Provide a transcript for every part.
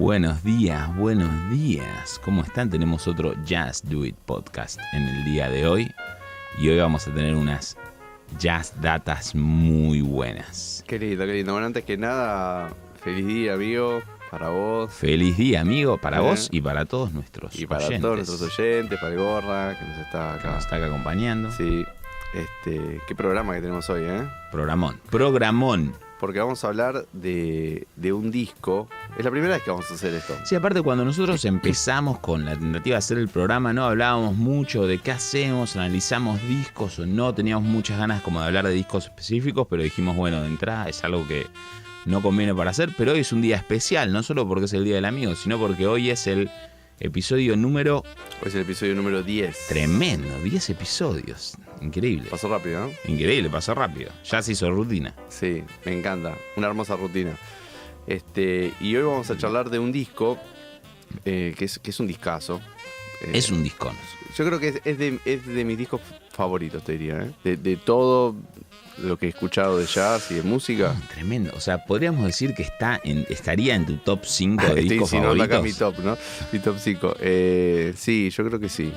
Buenos días, buenos días. ¿Cómo están? Tenemos otro Just Do It podcast en el día de hoy. Y hoy vamos a tener unas Jazz Datas muy buenas. Qué lindo, qué lindo. Bueno, antes que nada, feliz día, amigo, para vos. Feliz día, amigo, para Eh. vos y para todos nuestros Y para oyentes todos nuestros oyentes, para el Gorra, que nos está que acá. nos está acá acompañando. Sí, este, qué programa que tenemos hoy, ¿eh? Programón. Programón. Porque vamos a hablar de, de un disco. Es la primera vez que vamos a hacer esto. Sí, aparte cuando nosotros empezamos con la tentativa de hacer el programa, no hablábamos mucho de qué hacemos, analizamos discos o no, teníamos muchas ganas como de hablar de discos específicos, pero dijimos, bueno, de entrada es algo que no conviene para hacer, pero hoy es un día especial, no solo porque es el Día del Amigo, sino porque hoy es el episodio número Hoy es el episodio número 10. tremendo, 10 episodios, increíble, Pasó rápido, ¿no? increíble, pasó rápido, ya se hizo rutina. Sí, me encanta. Una hermosa rutina. Este, y hoy vamos a charlar de un disco eh, que, es, que es un discazo. Eh, Es un discón. Yo creo que es, es de, es de mis discos favoritos, te diría. ¿eh? De, de todo lo que he escuchado de jazz y de música. Tremendo, o sea, podríamos decir que está en, estaría en tu top 5 de Estoy discos insinuando favoritos. acá mi top, ¿no? Mi top 5. sí, yo creo que sí.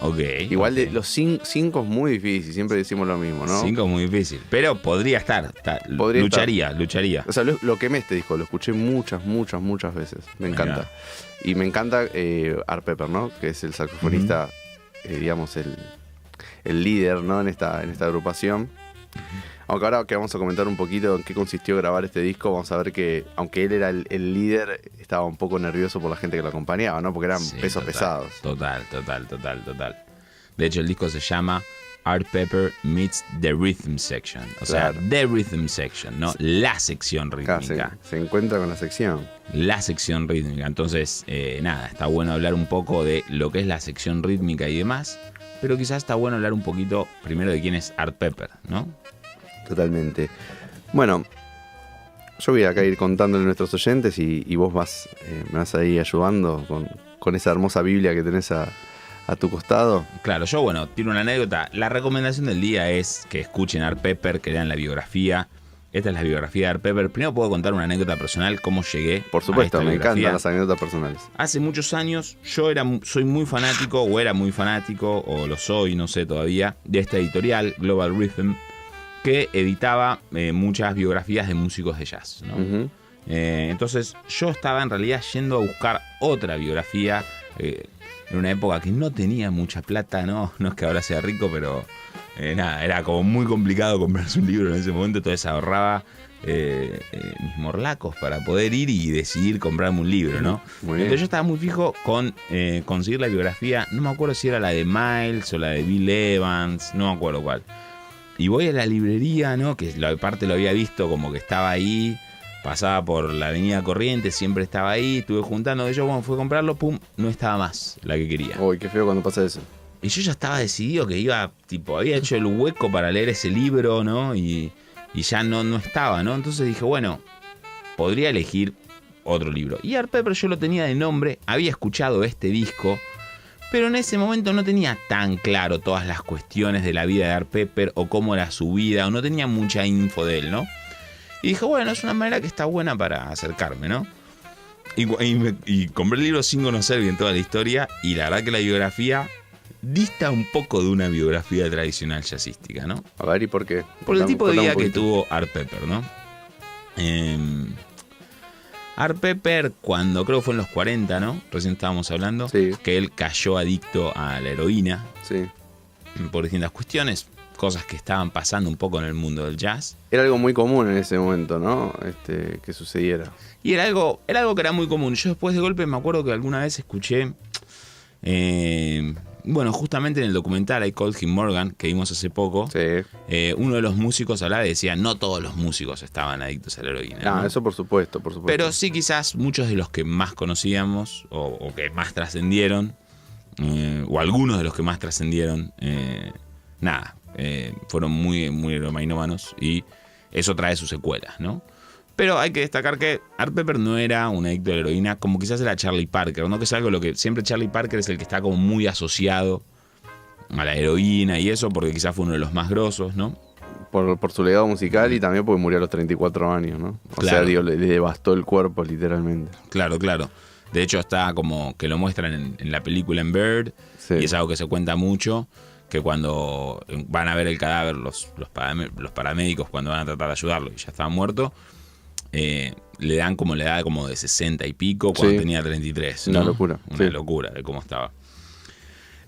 Ok. Igual de los 5 es muy difícil, siempre decimos lo mismo, ¿no? Cinco es muy difícil. Pero podría estar. está- Podría lucharía, lucharía. O sea, lo, lo quemé este disco, lo escuché muchas, muchas, muchas veces. Me Mirá. encanta. Y me encanta eh, Art Pepper, ¿no? Que es el saxofonista, eh, digamos, el, el líder, ¿no? En esta, en esta agrupación. Aunque ahora que vamos a comentar un poquito en qué consistió grabar este disco, vamos a ver que, aunque él era el, el líder, estaba un poco nervioso por la gente que lo acompañaba, ¿no? Porque eran Sí, pesos total, pesados. Total, total, total, total. De hecho, el disco se llama Art Pepper Meets the Rhythm Section. O sea, Claro. The Rhythm Section, no la sección Acá se, rítmica. se encuentra con la sección. La sección rítmica. Entonces, eh, nada, está bueno hablar un poco de lo que es la sección rítmica y demás. Pero quizás está bueno hablar un poquito primero de quién es Art Pepper, ¿no? Totalmente. Bueno, yo voy acá a ir contándole a nuestros oyentes y, y vos vas, eh, me vas a ir ayudando con, con esa hermosa Biblia que tenés a, a tu costado. Claro, yo bueno, tiene una anécdota. La recomendación del día es que escuchen Art Pepper, que lean la biografía. Esta es la biografía de Art Pepper. Primero puedo contar una anécdota personal, cómo llegué. Por a supuesto, esta me biografía. encantan las anécdotas personales. Hace muchos años yo era, soy muy fanático, o era muy fanático, o lo soy, no sé todavía, de esta editorial, Global Rhythm, que editaba eh, muchas biografías de músicos de jazz. Eh, entonces yo estaba en realidad yendo a buscar otra biografía eh, en una época que no tenía mucha plata, ¿no? No es que ahora sea rico, pero nada, era como muy complicado comprarse un libro en ese momento, entonces ahorraba eh, eh, mis morlacos para poder ir y decidir comprarme un libro, ¿no? Entonces yo estaba muy fijo con eh, conseguir la biografía, no me acuerdo si era la de Miles o la de Bill Evans, no me acuerdo cuál. Y voy a la librería, ¿no? Que la parte lo había visto como que estaba ahí, pasaba por la avenida Corrientes, siempre estaba ahí, estuve juntando, de yo cuando fui a comprarlo, pum, no estaba más la que quería. Uy, qué feo cuando pasa eso. Y yo ya estaba decidido que iba, tipo, había hecho el hueco para leer ese libro, ¿no? Y, y ya no, no estaba, ¿no? Entonces dije, bueno, podría elegir otro libro. Y Art Pepper yo lo tenía de nombre, había escuchado este disco, pero en ese momento no tenía tan claro todas las cuestiones de la vida de Art Pepper o cómo era su vida, o no tenía mucha info de él, ¿no? Y dije, bueno, es una manera que está buena para acercarme, ¿no? Y, y y compré el libro sin conocer bien toda la historia, y la verdad que la biografía dista un poco de una biografía tradicional jazzística, ¿no? A ver, ¿y por qué? Por el tipo de vida que tuvo Art Pepper, ¿no? Eh, Art Pepper, cuando creo que fue en los 40, ¿no? Recién estábamos hablando, Sí. que él cayó adicto a la heroína Sí. por distintas cuestiones, cosas que estaban pasando un poco en el mundo del jazz. Era algo muy común en ese momento, ¿no? Este, que sucediera. Y era algo, era algo que era muy común. Yo después de golpe me acuerdo que alguna vez escuché, eh, bueno, justamente en el documental I Called Him Morgan, que vimos hace poco, Sí. eh, uno de los músicos hablaba y decía, no todos los músicos estaban adictos a la heroína. Ah, ¿no? eso por supuesto, por supuesto. Pero sí quizás muchos de los que más conocíamos o, o que más trascendieron, eh, o algunos de los que más trascendieron, eh, nada, fueron muy, muy heroinómanos y eso trae sus secuelas, ¿no? Pero hay que destacar que Art Pepper no era un adicto a la heroína como quizás era Charlie Parker, ¿no? Que es algo lo que siempre Charlie Parker es el que está como muy asociado a la heroína y eso, porque quizás fue uno de los más grosos, ¿no? por, por su legado musical y también porque murió a los 34 años, ¿no? O sea, digo, le, le devastó el cuerpo literalmente. Claro, claro. De hecho, está como que lo muestran en, en la película en Bird, Sí. y es algo que se cuenta mucho, que cuando van a ver el cadáver, los, los paramédicos, cuando van a tratar de ayudarlo y ya estaba muerto, eh, le dan como la edad como de 60 y pico cuando Sí. tenía 33. Una ¿no? locura, Una sí. locura de cómo estaba.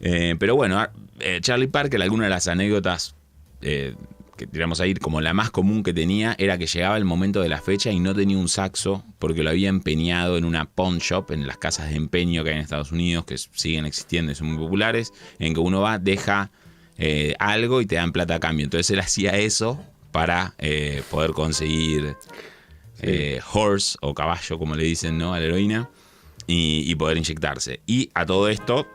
Eh, pero bueno, ah, eh, Charlie Parker, alguna de las anécdotas que tiramos a ir, como la más común que tenía, era que llegaba el momento de la fecha y no tenía un saxo porque lo había empeñado en una pawn shop, en las casas de empeño que hay en Estados Unidos, que siguen existiendo y son muy populares, en que uno va, deja eh, algo y te dan plata a cambio. Entonces él hacía eso para eh, poder conseguir eh, horse o caballo, como le dicen, ¿no? A la heroína. Y, y poder inyectarse. Y a todo esto,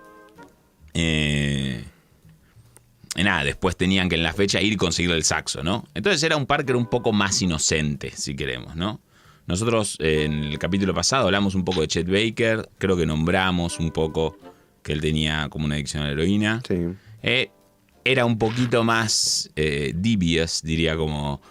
eh, nada, después tenían que en la fecha ir y conseguir el saxo, ¿no? Entonces era un Parker un poco más inocente, si queremos, ¿no? Nosotros eh, en el capítulo pasado hablamos un poco de Chet Baker, creo que nombramos un poco que él tenía como una adicción a la heroína. Sí. Eh, era un poquito más eh, devious, diría como,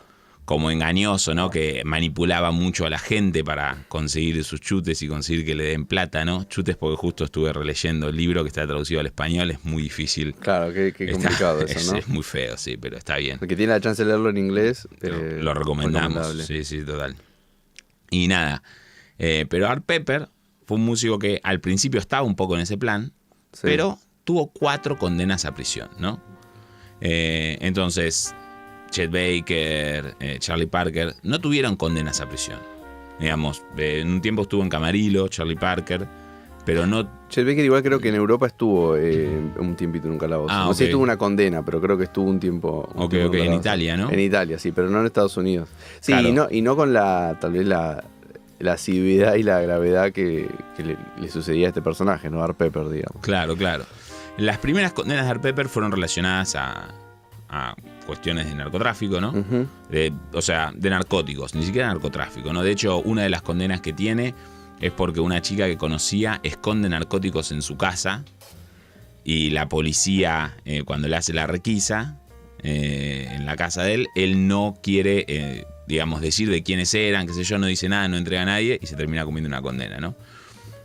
como engañoso, ¿no? Que manipulaba mucho a la gente para conseguir sus chutes y conseguir que le den plata, ¿no? Chutes porque justo estuve releyendo el libro que está traducido al español, es muy difícil. Claro, qué, complicado es, eso, ¿no? es muy feo, sí, pero está bien. El que tiene la chance de leerlo en inglés. Eh, lo recomendamos. Sí, sí, total. Y nada. eh, pero Art Pepper fue un músico que al principio estaba un poco en ese plan, Sí. pero tuvo cuatro condenas a prisión, ¿no? Eh, entonces, Chet Baker, eh, Charlie Parker, no tuvieron condenas a prisión. Digamos, eh, en un tiempo estuvo en Camarillo, Charlie Parker, pero no Chet Baker igual creo que en Europa estuvo eh, un tiempito en un calabozo. Ah, no sé si tuvo una condena, pero creo que estuvo un tiempo. un Ok, tiempo ok, en. Italia, ¿no? En Italia, sí, pero no en Estados Unidos. Sí, Claro. y, no, y no con la, tal vez la, la asiduidad y la gravedad que, que le, le sucedía a este personaje, ¿no? Art Pepper, digamos. Claro, claro. Las primeras condenas de Art Pepper fueron relacionadas a, a cuestiones de narcotráfico, ¿no? De- o sea, de narcóticos, ni siquiera narcotráfico, ¿no? De hecho, una de las condenas que tiene es porque una chica que conocía esconde narcóticos en su casa y la policía, eh, cuando le hace la requisa eh, en la casa de él, él no quiere, eh, digamos, decir de quiénes eran, qué sé yo, no dice nada, no entrega a nadie y se termina comiendo una condena, ¿no?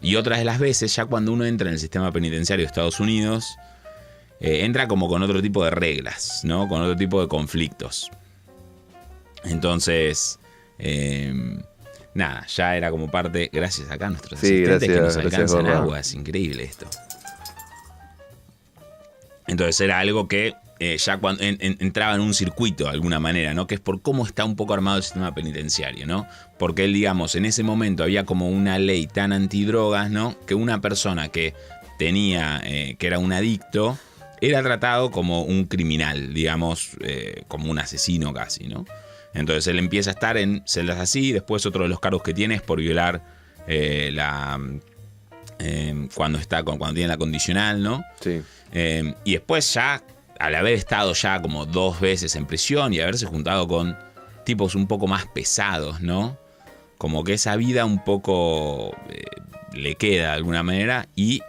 Y otras de las veces, ya cuando uno entra en el sistema penitenciario de Estados Unidos, eh, entra como con otro tipo de reglas, ¿no? Con otro tipo de conflictos. Entonces, eh, nada, ya era como parte, gracias acá a nuestros Sí, asistentes que gracias, nos gracias, alcanzan Gorra. agua, es increíble esto. Entonces era algo que eh, ya cuando en- en- entraba en un circuito de alguna manera, ¿no? Que es por cómo está un poco armado el sistema penitenciario, ¿no? Porque él, digamos, en ese momento había como una ley tan antidrogas, ¿no? Que una persona que tenía, eh, que era un adicto, era tratado como un criminal, digamos, eh, como un asesino casi, ¿no? Entonces él empieza a estar en celdas así, después otro de los cargos que tiene es por violar eh, la... eh, cuando está cuando tiene la condicional, ¿no? Sí. Eh, y después ya, al haber estado ya como dos veces en prisión y haberse juntado con tipos un poco más pesados, ¿no? Como que esa vida un poco eh, le queda de alguna manera y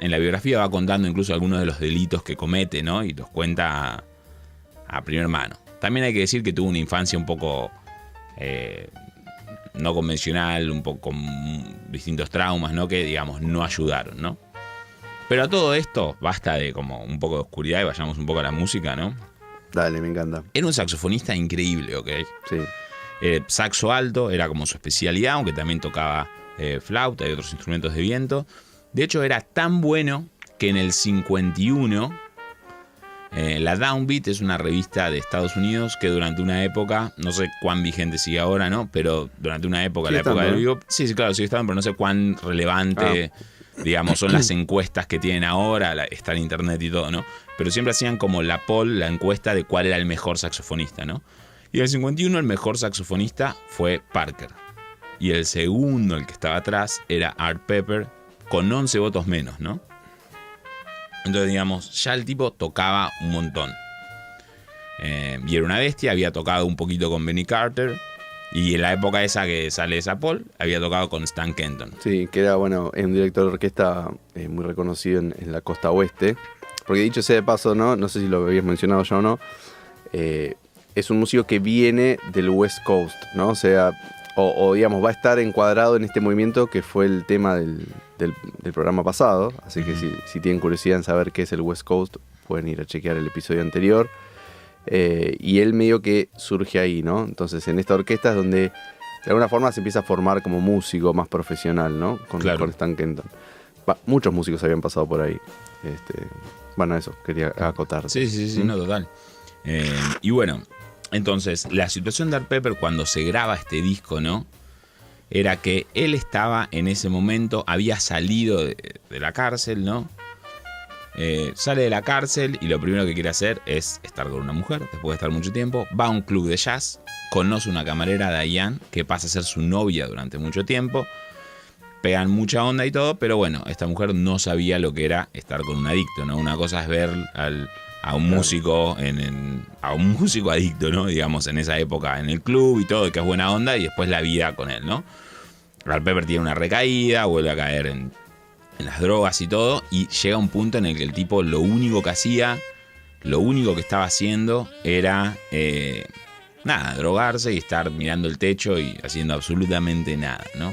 en la biografía va contando incluso algunos de los delitos que comete, ¿no? Y los cuenta a, a primer mano. También hay que decir que tuvo una infancia un poco eh, no convencional, un poco con distintos traumas, ¿no? Que digamos no ayudaron, ¿no? Pero a todo esto, basta de como un poco de oscuridad y vayamos un poco a la música, ¿no? Dale, me encanta. Era un saxofonista increíble, ¿ok? Sí. Eh, saxo alto era como su especialidad, aunque también tocaba eh, flauta y otros instrumentos de viento. De hecho, era tan bueno que en el 51, eh, la Downbeat es una revista de Estados Unidos que durante una época, no sé cuán vigente sigue ahora, ¿no? Pero durante una época, Sigue la época del vivo, sí, sí, claro, sigue estando, pero no sé cuán relevante, digamos, son las encuestas que tienen ahora, la- está en internet y todo, ¿no? Pero siempre hacían como la poll, la encuesta de cuál era el mejor saxofonista, ¿no? Y en el 51 el mejor saxofonista fue Parker. Y el segundo, el que estaba atrás, era Art Pepper, con 11 votos menos, ¿no? Entonces, digamos, ya el tipo tocaba un montón. Eh, y era una bestia, había tocado un poquito con Benny Carter. Y en la época esa que sale esa Paul, había tocado con Stan Kenton. Sí, que era, bueno, es un director de orquesta eh, muy reconocido en, la costa oeste. Porque dicho sea de paso, ¿no? No sé si lo habías mencionado ya o no. eh, es un músico que viene del West Coast, ¿no? O sea, o, digamos, va a estar encuadrado en este movimiento que fue el tema del, del, programa pasado. Así que si, si, tienen curiosidad en saber qué es el West Coast, pueden ir a chequear el episodio anterior. Eh, y él medio que surge ahí, ¿no? Entonces en esta orquesta es donde de alguna forma se empieza a formar como músico más profesional, ¿no? Con, con Stan Kenton. muchos músicos habían pasado por ahí. Este, bueno, eso, quería acotar. Sí, sí, sí, no, total. Eh, y bueno, entonces, la situación de Art Pepper cuando se graba este disco, ¿no? Era que él estaba en ese momento, había salido de, la cárcel, ¿no? Eh, sale de la cárcel y lo primero que quiere hacer es estar con una mujer, después de estar mucho tiempo. Va a un club de jazz, conoce una camarera, Diane, que pasa a ser su novia durante mucho tiempo. Pegan mucha onda y todo, pero bueno, esta mujer no sabía lo que era estar con un adicto, ¿no? Una cosa es ver al, a un músico en, a un músico adicto, ¿no? Digamos, en esa época en el club y todo, que es buena onda, y después la vida con él, ¿no? Ralph Pepper tiene una recaída, vuelve a caer en, las drogas y todo, y llega un punto en el que el tipo lo único que hacía, lo único que estaba haciendo era, eh, nada, drogarse y estar mirando el techo y haciendo absolutamente nada, ¿no?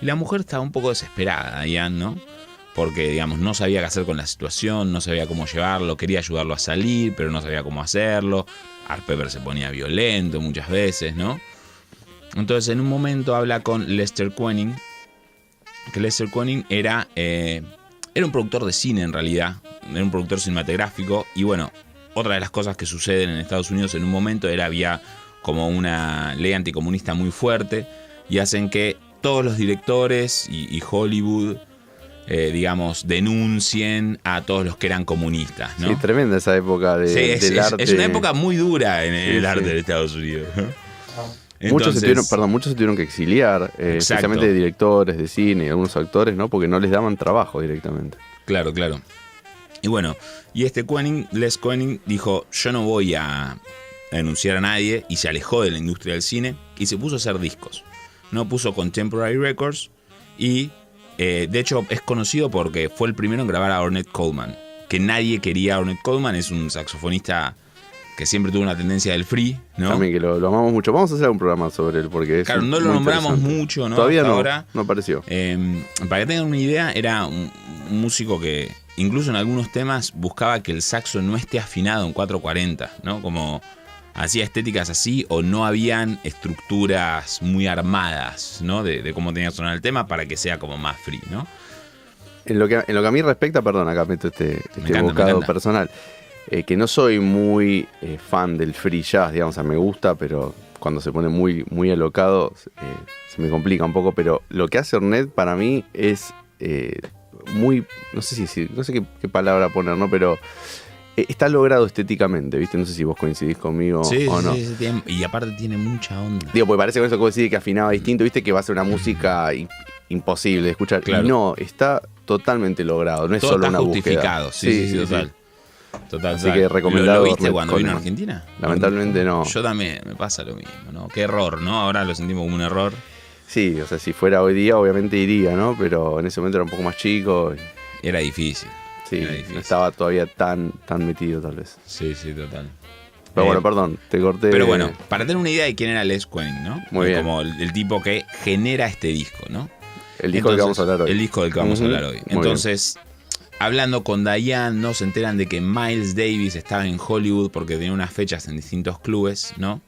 Y la mujer estaba un poco desesperada, Ian, ¿no? Porque digamos no sabía qué hacer con la situación, no sabía cómo llevarlo, quería ayudarlo a salir, pero no sabía cómo hacerlo. Art Pepper se ponía violento muchas veces, ¿no? Entonces en un momento habla con Lester Quenning, que Lester Quenning era, eh, era un productor de cine en realidad, era un productor cinematográfico y bueno, otra de las cosas que suceden en Estados Unidos en un momento era había como una ley anticomunista muy fuerte y hacen que todos los directores y Hollywood eh, digamos, denuncien a todos los que eran comunistas. ¿no? Sí, tremenda esa época de, es, del arte. Es una época muy dura en el arte de Estados Unidos. muchos, se tuvieron, perdón, muchos se tuvieron que exiliar, eh, especialmente de directores de cine y algunos actores, ¿no? Porque no les daban trabajo directamente. Claro, claro. Y bueno, y este Quenning, Les Quenning, dijo, yo no voy a denunciar a nadie y se alejó de la industria del cine y se puso a hacer discos. No puso Contemporary Records y eh, de hecho, es conocido porque fue el primero en grabar a Ornette Coleman. Que nadie quería a Ornette Coleman, es un saxofonista que siempre tuvo una tendencia del free, ¿no? También que lo, amamos mucho. Vamos a hacer un programa sobre él porque es Claro, no lo nombramos mucho, ¿no? Todavía no, ahora. no apareció. Em, para que tengan una idea, era un, músico que incluso en algunos temas buscaba que el saxo no esté afinado en 440, ¿no? Como hacía estéticas así o no habían estructuras muy armadas, ¿no? De, cómo tenía que sonar el tema para que sea como más free, ¿no? En lo que, en lo que a mí respecta, perdón, acá meto este, este bocado personal, eh, que no soy muy eh, fan del free jazz, digamos, o sea, me gusta, pero cuando se pone muy, muy alocado eh, se me complica un poco, pero lo que hace Ornette para mí es muy, no sé si, no sé qué, qué palabra poner, ¿no? Pero eh, está logrado estéticamente, ¿viste? No sé si vos coincidís conmigo o no. Sí, sí, y aparte tiene mucha onda. Digo, pues parece con eso que vos decís que afinaba distinto, ¿viste? Que va a ser una música imposible de escuchar. Y no, está totalmente logrado, no es solo una justificado, sí, sí, total. Total, Así que recomendado. ¿Lo, viste cuando vino a Argentina? Lamentablemente no. Yo también, me pasa lo mismo, ¿no? Qué error, ¿no? Ahora lo sentimos como un error. Sí, o sea, si fuera hoy día obviamente iría, ¿no? Pero en ese momento era un poco más chico. Era difícil. Sí, no estaba todavía tan, tan metido tal vez. Sí, sí, total. Pero bueno, eh, perdón, te corté. Pero bueno, para tener una idea de quién era Les Quentin, ¿no? Muy bien. Como el, tipo que genera este disco, ¿no? El disco del que vamos a hablar hoy. El disco del que vamos a hablar hoy. Entonces, hablando con Diane, ¿no? Se enteran de que Miles Davis estaba en Hollywood porque tenía unas fechas en distintos clubes, ¿no?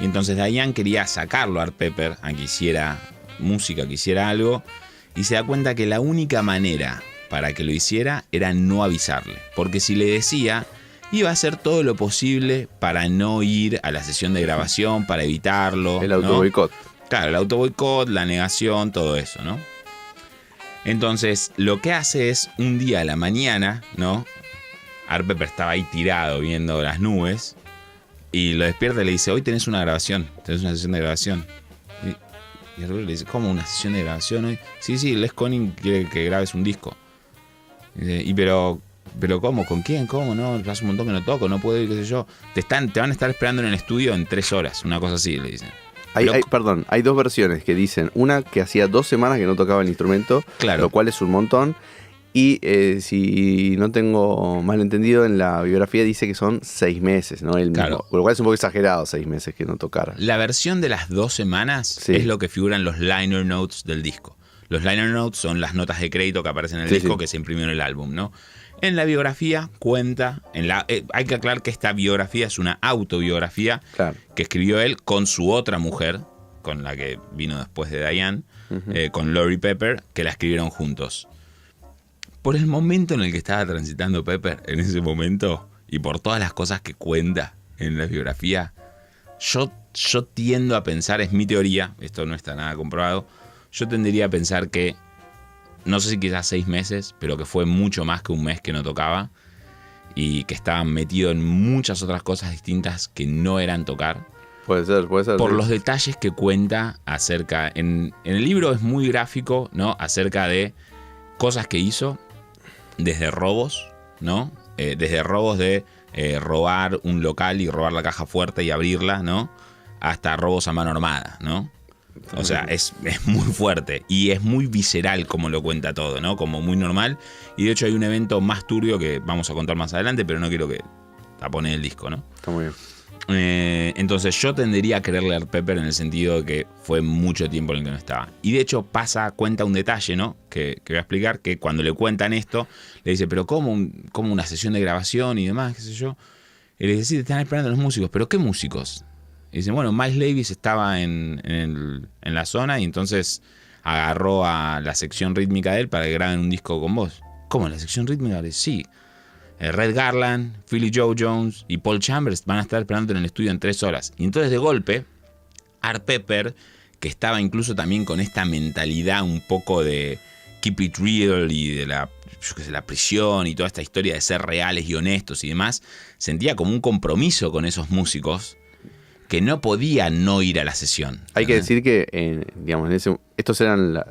Y entonces Diane quería sacarlo a Art Pepper a que hiciera música, que hiciera algo. Y se da cuenta que la única manera para que lo hiciera era no avisarle. Porque si le decía, iba a hacer todo lo posible para no ir a la sesión de grabación, para evitarlo. El auto boicot. Claro, el auto boicot, la negación, todo eso, ¿no? Entonces, lo que hace es un día a la mañana, ¿no? Arpepper estaba ahí tirado viendo las nubes y lo despierta y le dice, hoy tenés una grabación, tenés una sesión de grabación. Y, y le dice, ¿cómo una sesión de grabación hoy? Sí, sí, Les Conning quiere que grabes un disco. Y pero, pero ¿cómo? ¿Con quién? ¿Cómo? No, hace un montón que no toco, no puedo ir, qué sé yo. Te, están, te van a estar esperando en el estudio en tres horas, una cosa así, le dicen. Hay, perdón, hay dos versiones que dicen, una que hacía dos semanas que no tocaba el instrumento, claro. lo cual es un montón, Y eh, si no tengo mal entendido, en la biografía dice que son seis meses, ¿no? El Claro. mismo. Lo cual es un poco exagerado seis meses que no tocara. La versión de las dos semanas Sí. es lo que figuran los liner notes del disco. Los liner notes son las notas de crédito que aparecen en el Sí, disco sí. que se imprimió en el álbum, ¿no? En la biografía cuenta, en la, eh, hay que aclarar que esta biografía es una autobiografía Claro. que escribió él con su otra mujer, con la que vino después de Diane, eh, con Lori Pepper, que la escribieron juntos. Por el momento en el que estaba transitando Pepper, en ese momento, y por todas las cosas que cuenta en la biografía, yo, yo tiendo a pensar, es mi teoría, esto no está nada comprobado, yo tendería a pensar que, no sé si quizás seis meses, pero que fue mucho más que un mes que no tocaba y que estaba metido en muchas otras cosas distintas que no eran tocar Puede ser, puede ser. por sí. los detalles que cuenta acerca. En, en el libro es muy gráfico, ¿no? Acerca de cosas que hizo, desde robos, ¿no? Eh, desde robos de eh, robar un local y robar la caja fuerte y abrirla, ¿no? Hasta robos a mano armada, ¿no? O sea, es, es muy fuerte y es muy visceral como lo cuenta todo, ¿no? Como muy normal. Y de hecho hay un evento más turbio que vamos a contar más adelante, pero no quiero que tapone el disco, ¿no? Está muy bien. Eh, entonces yo tendería a creerle a Pepper en el sentido de que fue mucho tiempo en el que no estaba. Y de hecho pasa, cuenta un detalle, ¿no? Que, que voy a explicar, que cuando le cuentan esto, le dice, pero ¿cómo, un- cómo una sesión de grabación y demás, qué sé yo? Y le dice, sí, te están esperando los músicos, pero ¿qué músicos? Y dicen, bueno, Miles Davis estaba en, en la zona y entonces agarró a la sección rítmica de él para que graben un disco con vos. ¿Cómo? ¿La sección rítmica? Sí. Eh, Red Garland, Philly Joe Jones y Paul Chambers van a estar esperando en el estudio en tres horas. Y entonces de golpe, Art Pepper, que estaba incluso también con esta mentalidad un poco de keep it real y de la, la prisión y toda esta historia de ser reales y honestos y demás, sentía como un compromiso con esos músicos que no podía no ir a la sesión. Hay que decir que, eh, digamos, en ese, estos eran la,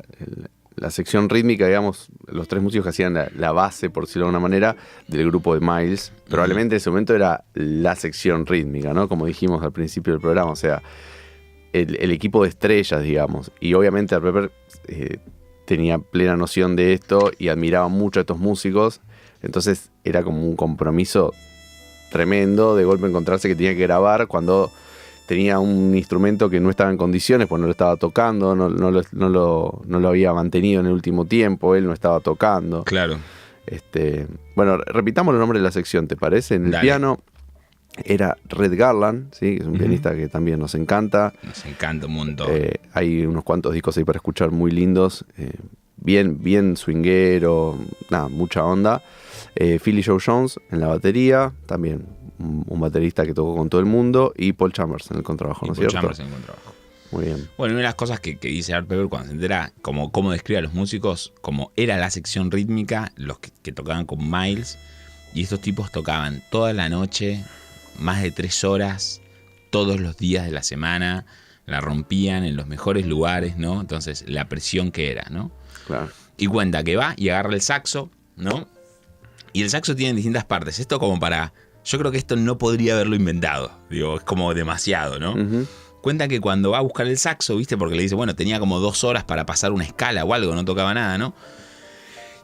sección rítmica, digamos, los tres músicos que hacían la, la base, por decirlo de alguna manera, del grupo de Miles. Probablemente en ese momento era la sección rítmica, ¿no? Como dijimos al principio del programa, o sea, el, el equipo de estrellas, digamos. Y obviamente Art Pepper eh, tenía plena noción de esto y admiraba mucho a estos músicos. Entonces era como un compromiso tremendo de golpe encontrarse que tenía que grabar cuando tenía un instrumento que no estaba en condiciones, pues no lo estaba tocando, no, no lo, no lo- no lo había mantenido en el último tiempo, él no estaba tocando. Claro. Este, bueno, repitamos los nombres de la sección, ¿te parece? En el Dale. piano era Red Garland, ¿sí? que es un pianista que también nos encanta. Nos encanta un montón. Eh, hay unos cuantos discos ahí para escuchar muy lindos. eh, bien, bien swinguero, nada, mucha onda. Eh, Philly Joe Jones en la batería, también un, baterista que tocó con todo el mundo. Y Paul Chambers en el contrabajo, y ¿no Paul cierto? Chambers en el contrabajo. Muy bien. Bueno, una de las cosas que, que dice Art Pepper cuando se entera como cómo describe a los músicos, como era la sección rítmica, los que, que tocaban con Miles, y estos tipos tocaban toda la noche, más de tres horas, todos los días de la semana, la rompían en los mejores lugares, ¿no? Entonces, la presión que era, ¿no? Claro. Y cuenta que va y agarra el saxo, ¿no? Y el saxo tiene distintas partes. Esto como para... Yo creo que esto no podría haberlo inventado. Digo, es como demasiado, ¿no? Cuenta que cuando va a buscar el saxo, ¿viste? Porque le dice, bueno, tenía como dos horas para pasar una escala o algo, no tocaba nada, ¿no?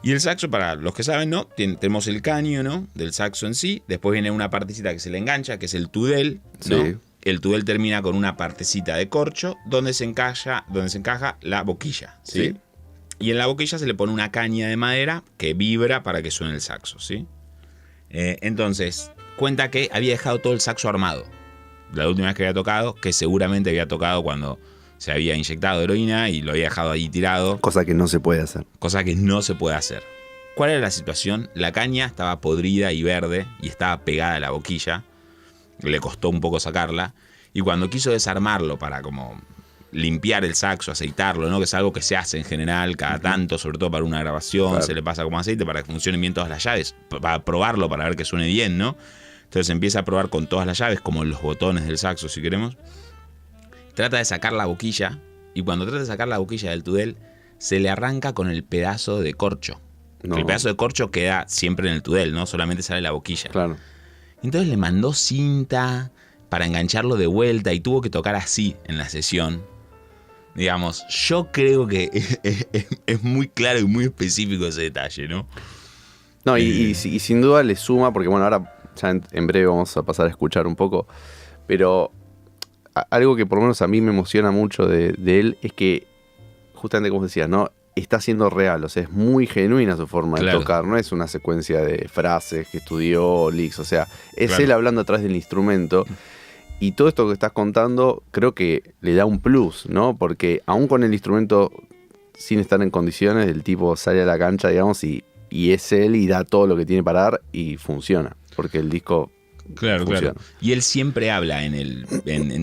Y el saxo, para los que saben, ¿no? Tenemos el caño, ¿no? Del saxo en sí. Después viene una partecita que se le engancha, que es el tudel, ¿no? Sí. El tudel termina con una partecita de corcho donde se encaja, donde se encaja la boquilla, ¿sí? Sí. Y en la boquilla se le pone una caña de madera que vibra para que suene el saxo, ¿sí? Eh, entonces, cuenta que había dejado todo el saxo armado. La última vez que había tocado, que seguramente había tocado cuando se había inyectado heroína y lo había dejado ahí tirado, Cosa que no se puede hacer. cosa que no se puede hacer. ¿Cuál era la situación? La caña estaba podrida y verde y estaba pegada a la boquilla. Le costó un poco sacarla. Y cuando quiso desarmarlo para como limpiar el saxo, aceitarlo, ¿no? Que es algo que se hace en general cada tanto, sobre todo para una grabación, Claro. se le pasa como aceite para que funcionen bien todas las llaves, para probarlo, para ver que suene bien, ¿no? Entonces empieza a probar con todas las llaves, como los botones del saxo, si queremos. Trata de sacar la boquilla, y cuando trata de sacar la boquilla del tudel, se le arranca con el pedazo de corcho. No. El pedazo de corcho queda siempre en el tudel, ¿no? Solamente sale la boquilla. Claro. Entonces le mandó cinta para engancharlo de vuelta y tuvo que tocar así en la sesión. Digamos, yo creo que es, muy claro y muy específico ese detalle, ¿no? No, y, eh. sin duda le suma, porque bueno, ahora ya en, breve vamos a pasar a escuchar un poco, pero algo que por lo menos a mí me emociona mucho de, él es que, justamente como decía, ¿no? Está siendo real, o sea, es muy genuina su forma de tocar, no es una secuencia de frases que estudió Lix, o sea, es él hablando a través del instrumento. Y todo esto que estás contando creo que le da un plus, ¿no? Porque aún con el instrumento sin estar en condiciones, el tipo sale a la cancha, digamos, y, y es él y da todo lo que tiene para dar y funciona. Porque el disco Claro, claro. Y él siempre habla en el,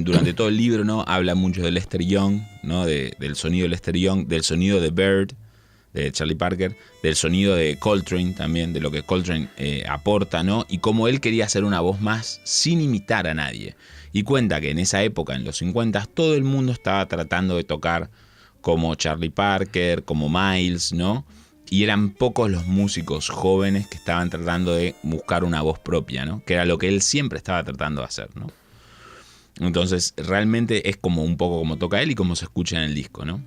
durante todo el libro, ¿no? Habla mucho de Lester Young, ¿no? del sonido de Lester Young, del sonido de Bird, de Charlie Parker, del sonido de Coltrane también, de lo que Coltrane eh, aporta, ¿no? Y cómo él quería hacer una voz más sin imitar a nadie. Y cuenta que en esa época, en los 50, todo el mundo estaba tratando de tocar como Charlie Parker, como Miles, ¿no? Y eran pocos los músicos jóvenes que estaban tratando de buscar una voz propia, ¿no? Que era lo que él siempre estaba tratando de hacer, ¿no? Entonces, realmente es como un poco como toca él y como se escucha en el disco, ¿no?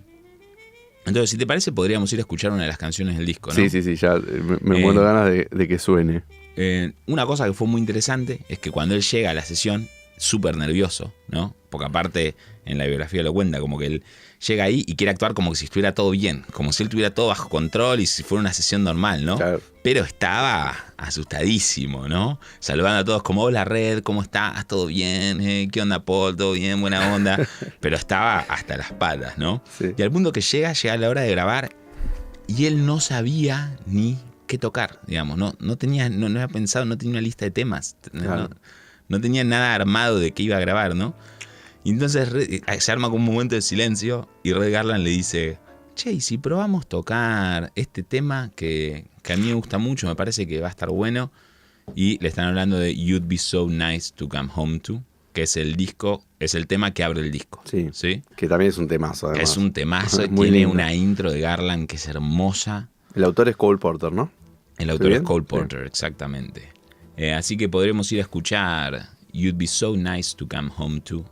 Entonces, si te parece, podríamos ir a escuchar una de las canciones del disco, ¿no? Sí, sí, sí, ya me, muero eh, ganas de, que suene. Eh, una cosa que fue muy interesante es que cuando él llega a la sesión, súper nervioso, ¿no? Porque aparte en la biografía lo cuenta, como que él llega ahí y quiere actuar como si estuviera todo bien, como si él tuviera todo bajo control y si fuera una sesión normal, ¿no? Pero estaba asustadísimo, ¿no? Saludando a todos como, hola Red, ¿cómo estás? ¿Todo bien? Eh, ¿Qué onda Paul? ¿Todo bien? Buena onda. Pero estaba hasta las patas, ¿no? Y al punto que llega, llega la hora de grabar y él no sabía ni qué tocar, digamos, no, no tenía, no, no había pensado, no tenía una lista de temas no tenía nada armado de qué iba a grabar, ¿no? Y entonces eh, se arma como un momento de silencio y Red Garland le dice, che, ¿y si probamos tocar este tema que, a mí me gusta mucho, me parece que va a estar bueno? Y le están hablando de You'd Be So Nice to Come Home To, que es el disco, es el tema que abre el disco. Sí. ¿sí? Que también es un temazo, además. Es un temazo, tiene una intro de Garland que es hermosa. El autor es Cole Porter, ¿no? El autor es Cole Porter, exactamente. Eh, así que podremos ir a escuchar You'd Be So Nice to Come Home To.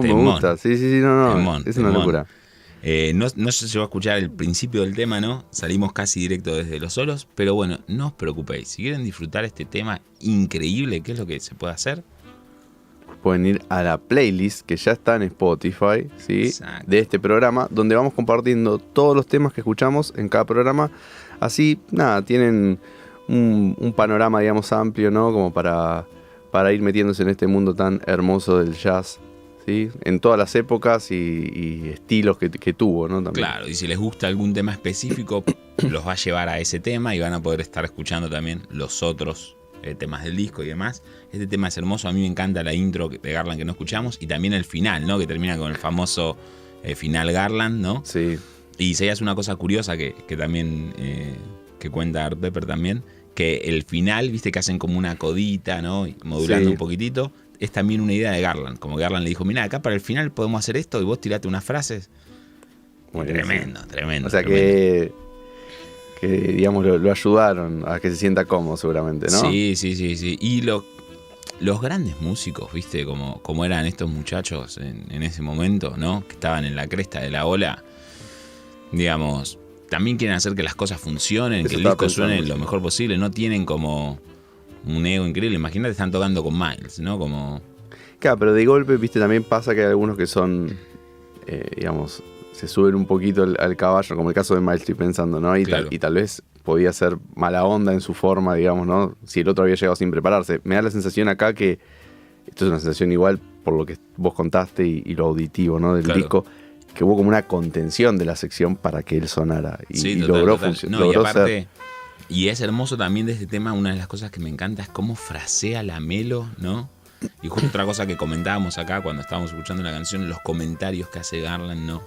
¿Cómo me Temón. gusta? Sí, sí, sí, no, no. Temón, es una temón. locura. Eh, no, no se llegó a escuchar el principio del tema, ¿no? Salimos casi directo desde los solos, pero bueno, no os preocupéis. Si quieren disfrutar este tema increíble, ¿qué es lo que se puede hacer? Pueden ir a la playlist que ya está en Spotify, ¿sí? Exacto. De este programa, donde vamos compartiendo todos los temas que escuchamos en cada programa. Así, nada, tienen un, un panorama, digamos, amplio, ¿no? Como para, para ir metiéndose en este mundo tan hermoso del jazz, ¿sí? En todas las épocas y, y estilos que, que tuvo, ¿no? También. Claro, y si les gusta algún tema específico, los va a llevar a ese tema y van a poder estar escuchando también los otros eh, temas del disco y demás. Este tema es hermoso, a mí me encanta la intro de Garland que no escuchamos y también el final, ¿no? Que termina con el famoso eh, final Garland, ¿no? Sí, Y si es una cosa curiosa que, que también eh, que cuenta Art Pepper también, que el final, viste que hacen como una codita, ¿no? Modulando Sí. un poquitito. Es también una idea de Garland. Como Garland le dijo, mira, acá para el final podemos hacer esto y vos tirate unas frases. Tremendo, tremendo. O sea tremendo. que, que digamos, lo, lo ayudaron a que se sienta cómodo seguramente, ¿no? Sí, sí, sí, sí. Y lo- los grandes músicos, viste, como, como eran estos muchachos en, en ese momento, ¿no? Que estaban en la cresta de la ola. Digamos, también quieren hacer que las cosas funcionen, Eso que el disco suene lo mejor posible. No tienen como un ego increíble. Imagínate, están tocando con Miles, ¿no? Como. Claro, pero de golpe, viste, también pasa que hay algunos que son, eh, digamos, se suben un poquito al, al caballo, como el caso de Miles, estoy pensando, ¿no? Y, Claro. tal, y tal vez podía ser mala onda en su forma, digamos, ¿no? Si el otro había llegado sin prepararse. Me da la sensación acá que esto es una sensación igual por lo que vos contaste y, y lo auditivo, ¿no? Del Claro. disco, que hubo como una contención de la sección para que él sonara. Y, Sí, y total, logró funcionar. No, y logró aparte, ser. Y es hermoso también de este tema, una de las cosas que me encanta es cómo frasea la melo, ¿no? Y justo otra cosa que comentábamos acá cuando estábamos escuchando la canción, los comentarios que hace Garland, ¿no?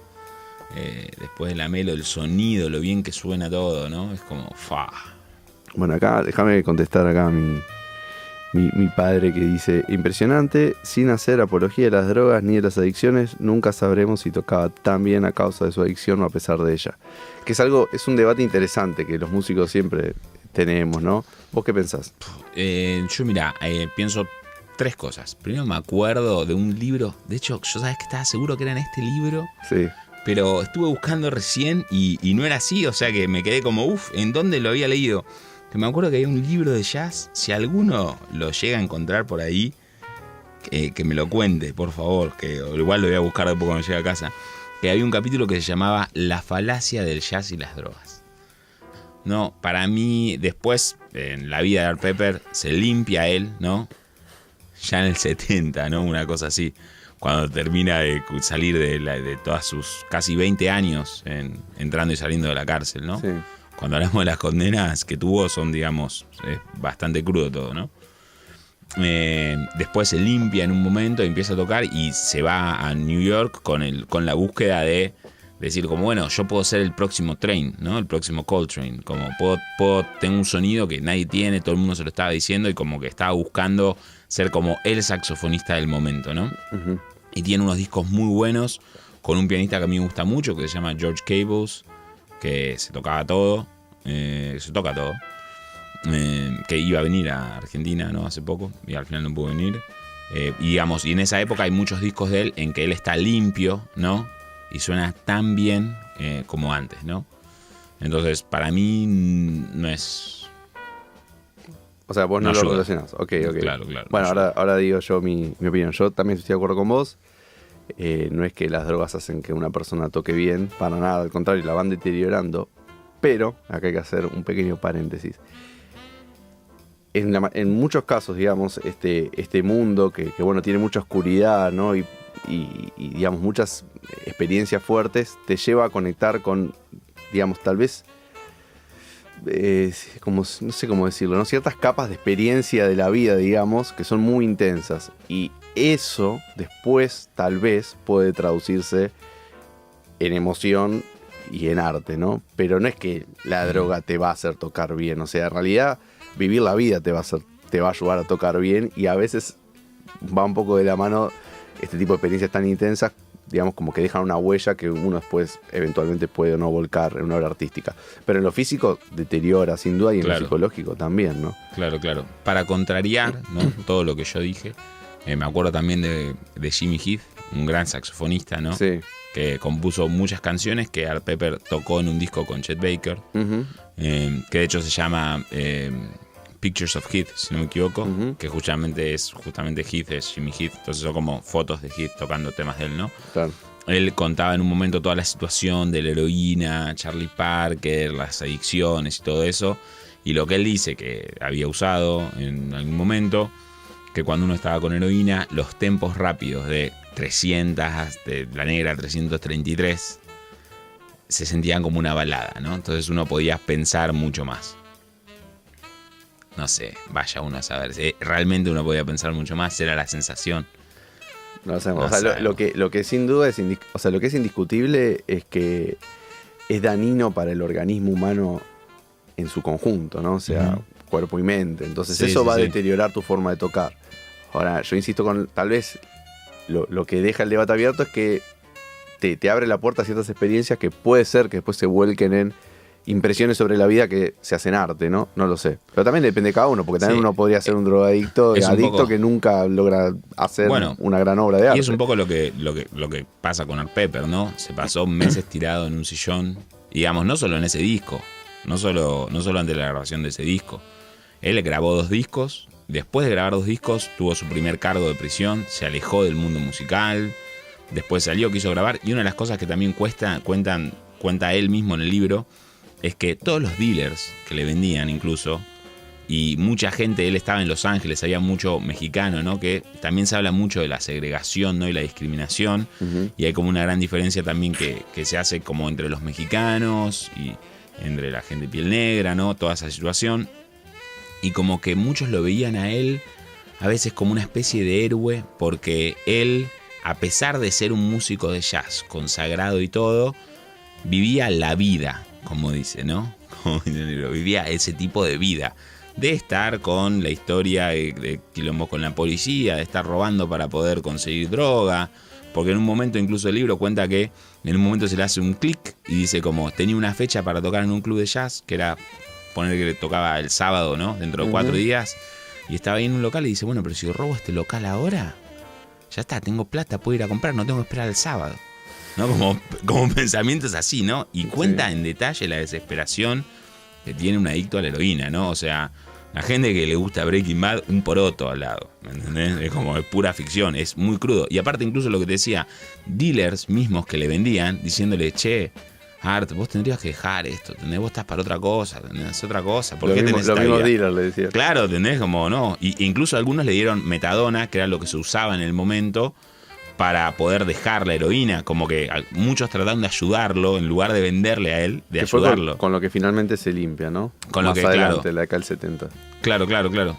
Eh, después de la melo, el sonido, lo bien que suena todo, ¿no? Es como, fa. Bueno, acá, déjame contestar acá mi, mi, mi padre que dice, impresionante, sin hacer apología de las drogas ni de las adicciones, nunca sabremos si tocaba tan bien a causa de su adicción o a pesar de ella. Que es algo, es un debate interesante que los músicos siempre tenemos, ¿no? ¿Vos qué pensás? Eh, yo, mira, eh, pienso tres cosas. Primero me acuerdo de un libro, de hecho, yo sabes que estaba seguro que era en este libro, Sí, pero estuve buscando recién y, y no era así, o sea que me quedé como, uff, ¿en dónde lo había leído? Que me acuerdo que había un libro de jazz, si alguno lo llega a encontrar por ahí, que, me lo cuente, por favor, que igual lo voy a buscar después cuando llegue a casa, que había un capítulo que se llamaba La falacia del jazz y las drogas. No, para mí, después, en la vida de Art Pepper, se limpia él, ¿no? Ya en el 70, ¿no? Una cosa así cuando termina de salir de, de todas sus casi 20 años en- entrando y saliendo de la cárcel, ¿no? sí. Cuando hablamos de las condenas que tuvo son, digamos, es bastante crudo todo, ¿no? Eh, después se limpia en un momento, empieza a tocar y se va a New York con, el, con la búsqueda de decir como, bueno, yo puedo ser el próximo Train, ¿no? El próximo Coltrane. Como puedo, puedo, tengo un sonido que nadie tiene, todo el mundo se lo estaba diciendo y como que estaba buscando ser como el saxofonista del momento, ¿no? Y tiene unos discos muy buenos con un pianista que a mí me gusta mucho, que se llama George Cables, que se tocaba todo, eh, se toca todo, eh, que iba a venir a Argentina ¿no? hace poco y al final no pudo venir. Eh, y digamos, y en esa época hay muchos discos de él en que él está limpio, ¿no? Y suena tan bien eh, como antes, ¿no? Entonces, para mí mm, no es... O sea, vos no, No lo relacionás. Ok, ok. Claro, claro, Bueno, no ahora, ahora digo yo mi, mi opinión. Yo también estoy de acuerdo con vos. Eh, no es que las drogas hacen que una persona toque bien, para nada, al contrario, la van deteriorando. Pero, acá hay que hacer un pequeño paréntesis. En, muchos casos, digamos, este, este mundo que, bueno, tiene mucha oscuridad, ¿no? Y, digamos, muchas experiencias fuertes, te lleva a conectar con, digamos, tal vez eh, como, no sé cómo decirlo, ¿no? ciertas capas de experiencia de la vida, digamos, que son muy intensas. Y eso después tal vez puede traducirse en emoción y en arte, ¿no? Pero no es que la droga te va a hacer tocar bien, o sea, en realidad vivir la vida te va a, hacer, te va a ayudar a tocar bien y a veces va un poco de la mano este tipo de experiencias tan intensas, digamos, como que dejan una huella que uno después eventualmente puede o no volcar en una obra artística. Pero en lo físico deteriora, sin duda, y en Claro. lo psicológico también, ¿no? Claro, claro. Para contrariar ¿no? todo lo que yo dije, Eh, me acuerdo también de, de Jimmy Heath, un gran saxofonista, ¿no? Sí. Que compuso muchas canciones que Art Pepper tocó en un disco con Chet Baker, eh, que de hecho se llama eh, Pictures of Heath, si no me equivoco, que justamente es justamente Heath, es Jimmy Heath, entonces son como fotos de Heath tocando temas de él, ¿no? Claro. Él contaba en un momento toda la situación de la heroína, Charlie Parker, las adicciones y todo eso. Y lo que él dice que había usado en algún momento, que cuando uno estaba con heroína, los tempos rápidos de 300, de la negra 333, se sentían como una balada, ¿no? Entonces uno podía pensar mucho más. No sé, vaya uno a saber. Eh, Realmente uno podía pensar mucho más, era la sensación. No sabemos. No o sea, lo, sabemos. lo que, lo que sin duda es, indis- o sea, lo que es indiscutible es que es dañino para el organismo humano en su conjunto, ¿no? O sea, cuerpo y mente. Entonces Sí, eso sí, va a deteriorar tu forma de tocar. Ahora, yo insisto con, tal vez lo, lo que deja el debate abierto es que te, te abre la puerta a ciertas experiencias que puede ser que después se vuelquen en impresiones sobre la vida que se hacen arte, ¿no? No lo sé. Pero también depende de cada uno, porque también Sí. uno podría ser un drogadicto, un adicto poco- que nunca logra hacer Bueno, una gran obra de arte. Y es un poco lo que, lo que, lo que pasa con Art Pepper, ¿no? Se pasó meses tirado en un sillón. Digamos, no solo en ese disco. No solo, no solo ante la grabación de ese disco. Él grabó dos discos. Después de grabar dos discos, tuvo su primer cargo de prisión. Se alejó del mundo musical. Después salió, quiso grabar. Y una de las cosas que también cuesta, cuentan, cuenta él mismo en el libro es que todos los dealers que le vendían, incluso, y mucha gente, él estaba en Los Ángeles, había mucho mexicano, ¿no? Que también se habla mucho de la segregación, ¿no? Y la discriminación. Y hay como una gran diferencia también que, que se hace como entre los mexicanos y entre la gente de piel negra, ¿no? Toda esa situación. Y como que muchos lo veían a él a veces como una especie de héroe, porque él, a pesar de ser un músico de jazz consagrado y todo, vivía la vida, como dice, ¿no? Como vivía ese tipo de vida. De estar con la historia de, de quilombo con la policía, de estar robando para poder conseguir droga. Porque en un momento, incluso el libro cuenta que en un momento se le hace un clic y dice como tenía una fecha para tocar en un club de jazz, que era poner que le tocaba el sábado, ¿no? Dentro de cuatro días. Y estaba ahí en un local y dice, bueno, pero si robo este local ahora, ya está, tengo plata, puedo ir a comprar, no tengo que esperar el sábado. ¿No? Como, como pensamientos así, ¿no? Y cuenta en detalle la desesperación que tiene un adicto a la heroína, ¿no? O sea, la gente que le gusta Breaking Bad, un poroto al lado, ¿me entendés? Es como es pura ficción, es muy crudo. Y aparte incluso lo que te decía, dealers mismos que le vendían, diciéndole, che, Art, vos tendrías que dejar esto, ¿entendés? Vos estás para otra cosa, ¿entendés? otra cosa. ¿Por Lo qué mismo- tenés dealers le decía. Claro, ¿entendés? Como no. Y, incluso algunos le dieron metadona, que era lo que se usaba en el momento, para poder dejar la heroína. Como que muchos trataron de ayudarlo en lugar de venderle a él, de Que fue con, ayudarlo. con lo que finalmente se limpia, ¿no? Con lo Más que, adelante, claro. la década del 70. Claro, claro, claro.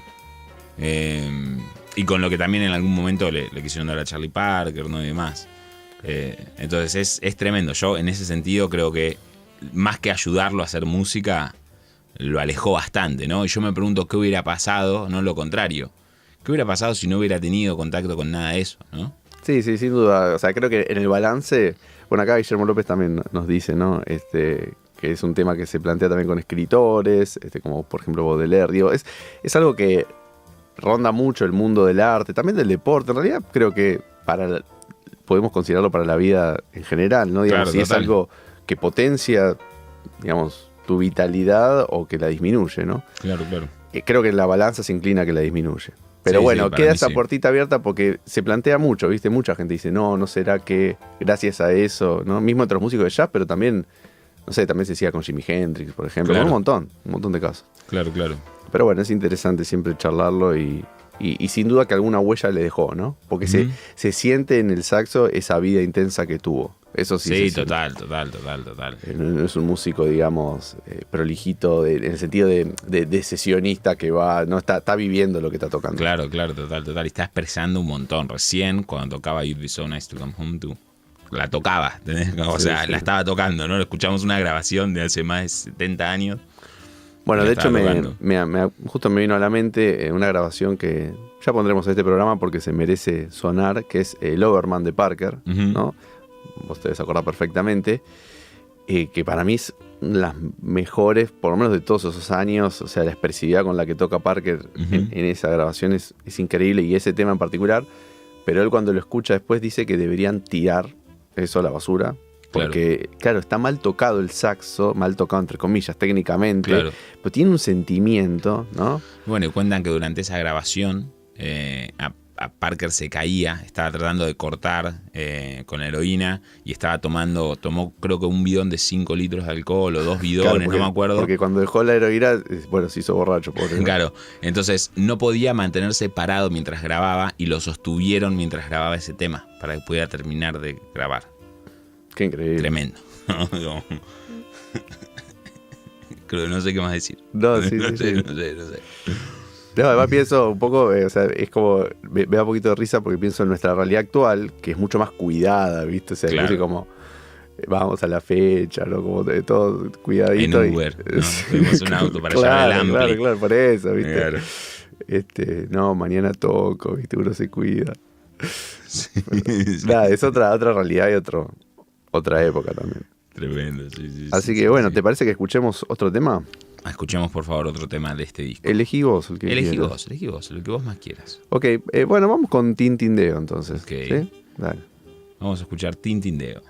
Eh, y con lo que también en algún momento le, le quisieron dar a Charlie Parker, ¿no? Y demás. Eh, entonces es, es tremendo. Yo en ese sentido creo que más que ayudarlo a hacer música, lo alejó bastante, ¿no? Y yo me pregunto qué hubiera pasado, no lo contrario. ¿Qué hubiera pasado si no hubiera tenido contacto con nada de eso, ¿no? Sí, sí, sin duda. O sea, creo que en el balance, bueno, acá Guillermo López también nos dice, ¿no? Este, que es un tema que se plantea también con escritores, este, como por ejemplo Baudelaire. Digo, es, es algo que ronda mucho el mundo del arte, también del deporte. En realidad creo que para podemos considerarlo para la vida en general, ¿no? Digamos, Claro, si es algo que potencia, digamos, tu vitalidad o que la disminuye, ¿no? Claro, claro. Eh, creo que la balanza se inclina a que la disminuye. Pero Sí, bueno, sí, queda esa sí. puertita abierta porque se plantea mucho, ¿viste? Mucha gente dice, no, no será que gracias a eso, ¿no? Mismo entre los músicos de jazz, pero también, no sé, también se decía con Jimi Hendrix, por ejemplo, Claro. un montón, un montón de casos. Claro, claro. Pero bueno, es interesante siempre charlarlo y, y- y sin duda que alguna huella le dejó, ¿no? Porque se, se siente en el saxo esa vida intensa que tuvo. Eso sí. Sí, total, total, total, total. Eh, No no es un músico, digamos, eh, prolijito de- en el sentido de, de- de sesionista que va, no está, está viviendo lo que está tocando. Claro, claro, total, total. Y está expresando un montón. Recién, cuando tocaba You'd Be So Nice to Come Home To, la tocaba, ¿entendés? O Sí, sea, sí. la estaba tocando, ¿no? Escuchamos una grabación de hace más de 70 años. Bueno, de hecho, me, tocando. me- me- justo me vino a la mente eh, una grabación que ya pondremos en este programa porque se merece sonar, que es el Overman de Parker, Ujú. ¿no? Vos te debes acordar perfectamente, eh, que para mí es las mejores, por lo menos de todos esos años. O sea, la expresividad con la que toca Parker en, esa grabación es, es increíble y ese tema en particular. Pero él cuando lo escucha después dice que deberían tirar eso a la basura. Porque, claro, está mal tocado el saxo, mal tocado entre comillas, técnicamente, Claro. pero tiene un sentimiento, ¿no? Bueno, y cuentan que durante esa grabación eh, a, a Parker se caía, estaba tratando de cortar eh, con heroína y estaba tomando, tomó creo que un bidón de 5 litros de alcohol o dos bidones, Claro, porque- no me acuerdo. Porque cuando dejó la heroína, bueno, se hizo borracho, pobre. ¿no? Claro, entonces no podía mantenerse parado mientras grababa y lo sostuvieron mientras grababa ese tema para que pudiera terminar de grabar. Qué increíble. Tremendo. Creo no sé qué más decir. No, sí, no, sí, sé, sí. no sé, no sé. No, además pienso un poco, eh, o sea, es como, me, me da un poquito de risa porque pienso en nuestra realidad actual, que es mucho más cuidada, ¿viste? O sea, Claro. como, eh, vamos a la fecha, ¿no? Como de todo cuidadito. En y- Uber, ¿no? Pedimos un auto para llevar claro, el ampli. Claro, claro, por eso, ¿viste? Claro. Este, no, mañana toco, ¿viste? Uno se cuida. Nada, es otra, otra realidad y otro, otra época también. Tremendo, sí, sí. Así sí, que bueno, sí. ¿te parece que escuchemos otro tema? Ah, Escuchemos por favor otro tema de este disco. Elegí vos el que Elegí quieras. vos, elegí vos, lo que vos más quieras. Ok, eh, bueno, vamos con Tintindeo entonces. Ok. ¿sí? Dale. Vamos a escuchar Tintindeo.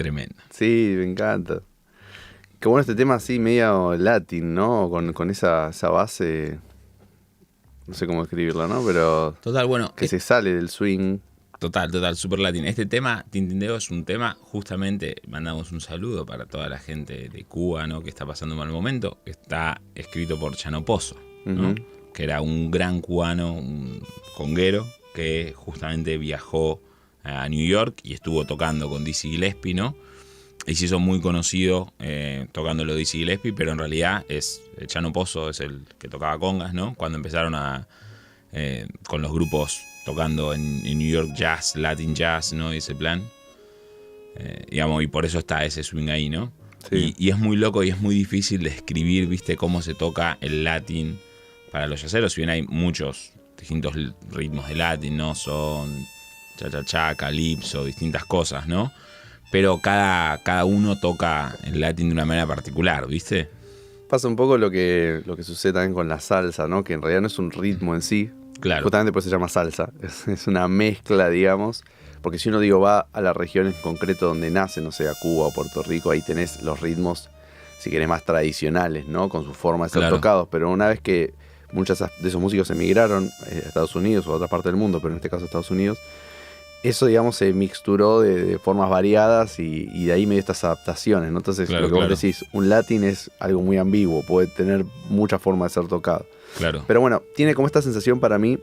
Tremendo. Sí, me encanta. Qué bueno este tema así medio latín, ¿no? Con, con esa, esa base. No sé cómo escribirlo, ¿no? Pero. Total, bueno. Que se sale del swing. Total, total, super latín. Este tema, Tintindeo, es un tema, justamente, mandamos un saludo para toda la gente de Cuba, ¿no? Que está pasando un mal momento. Está escrito por Chano Pozo, ¿no? Que era un gran cubano, un conguero, que justamente viajó a New York y estuvo tocando con Dizzy Gillespie, ¿no? Y se hizo muy conocido eh, tocando lo de Dizzy Gillespie, pero en realidad es el Chano Pozo es el que tocaba congas, ¿no? Cuando empezaron a eh, con los grupos tocando en, New York jazz, Latin jazz, ¿no? Y ese plan. Eh, digamos, y por eso está ese swing ahí, ¿no? Sí. Y, es muy loco y es muy difícil de escribir, ¿viste? Cómo se toca el latín para los yaceros. Si bien hay muchos distintos ritmos de latín, ¿no? Son cha-cha-cha, calipso, distintas cosas, ¿no? Pero cada, cada uno toca el latín de una manera particular, ¿viste? Pasa un poco lo que, lo que sucede también con la salsa, ¿no? Que en realidad no es un ritmo en sí. Claro. Justamente por eso se llama salsa. Es, una mezcla, digamos. Porque si uno digo va a la región en concreto donde nace, no sé, a Cuba o Puerto Rico, ahí tenés los ritmos, si querés, más tradicionales, ¿no? Con su forma de ser tocados. Pero una vez que muchos de esos músicos emigraron eh, a Estados Unidos o a otra parte del mundo, pero en este caso a Estados Unidos, eso, digamos, se mixturó de, formas variadas y, de ahí medio estas adaptaciones, ¿no? Entonces, lo que vos decís, un latín es algo muy ambiguo, puede tener muchas formas de ser tocado. Claro. Pero bueno, tiene como esta sensación para mí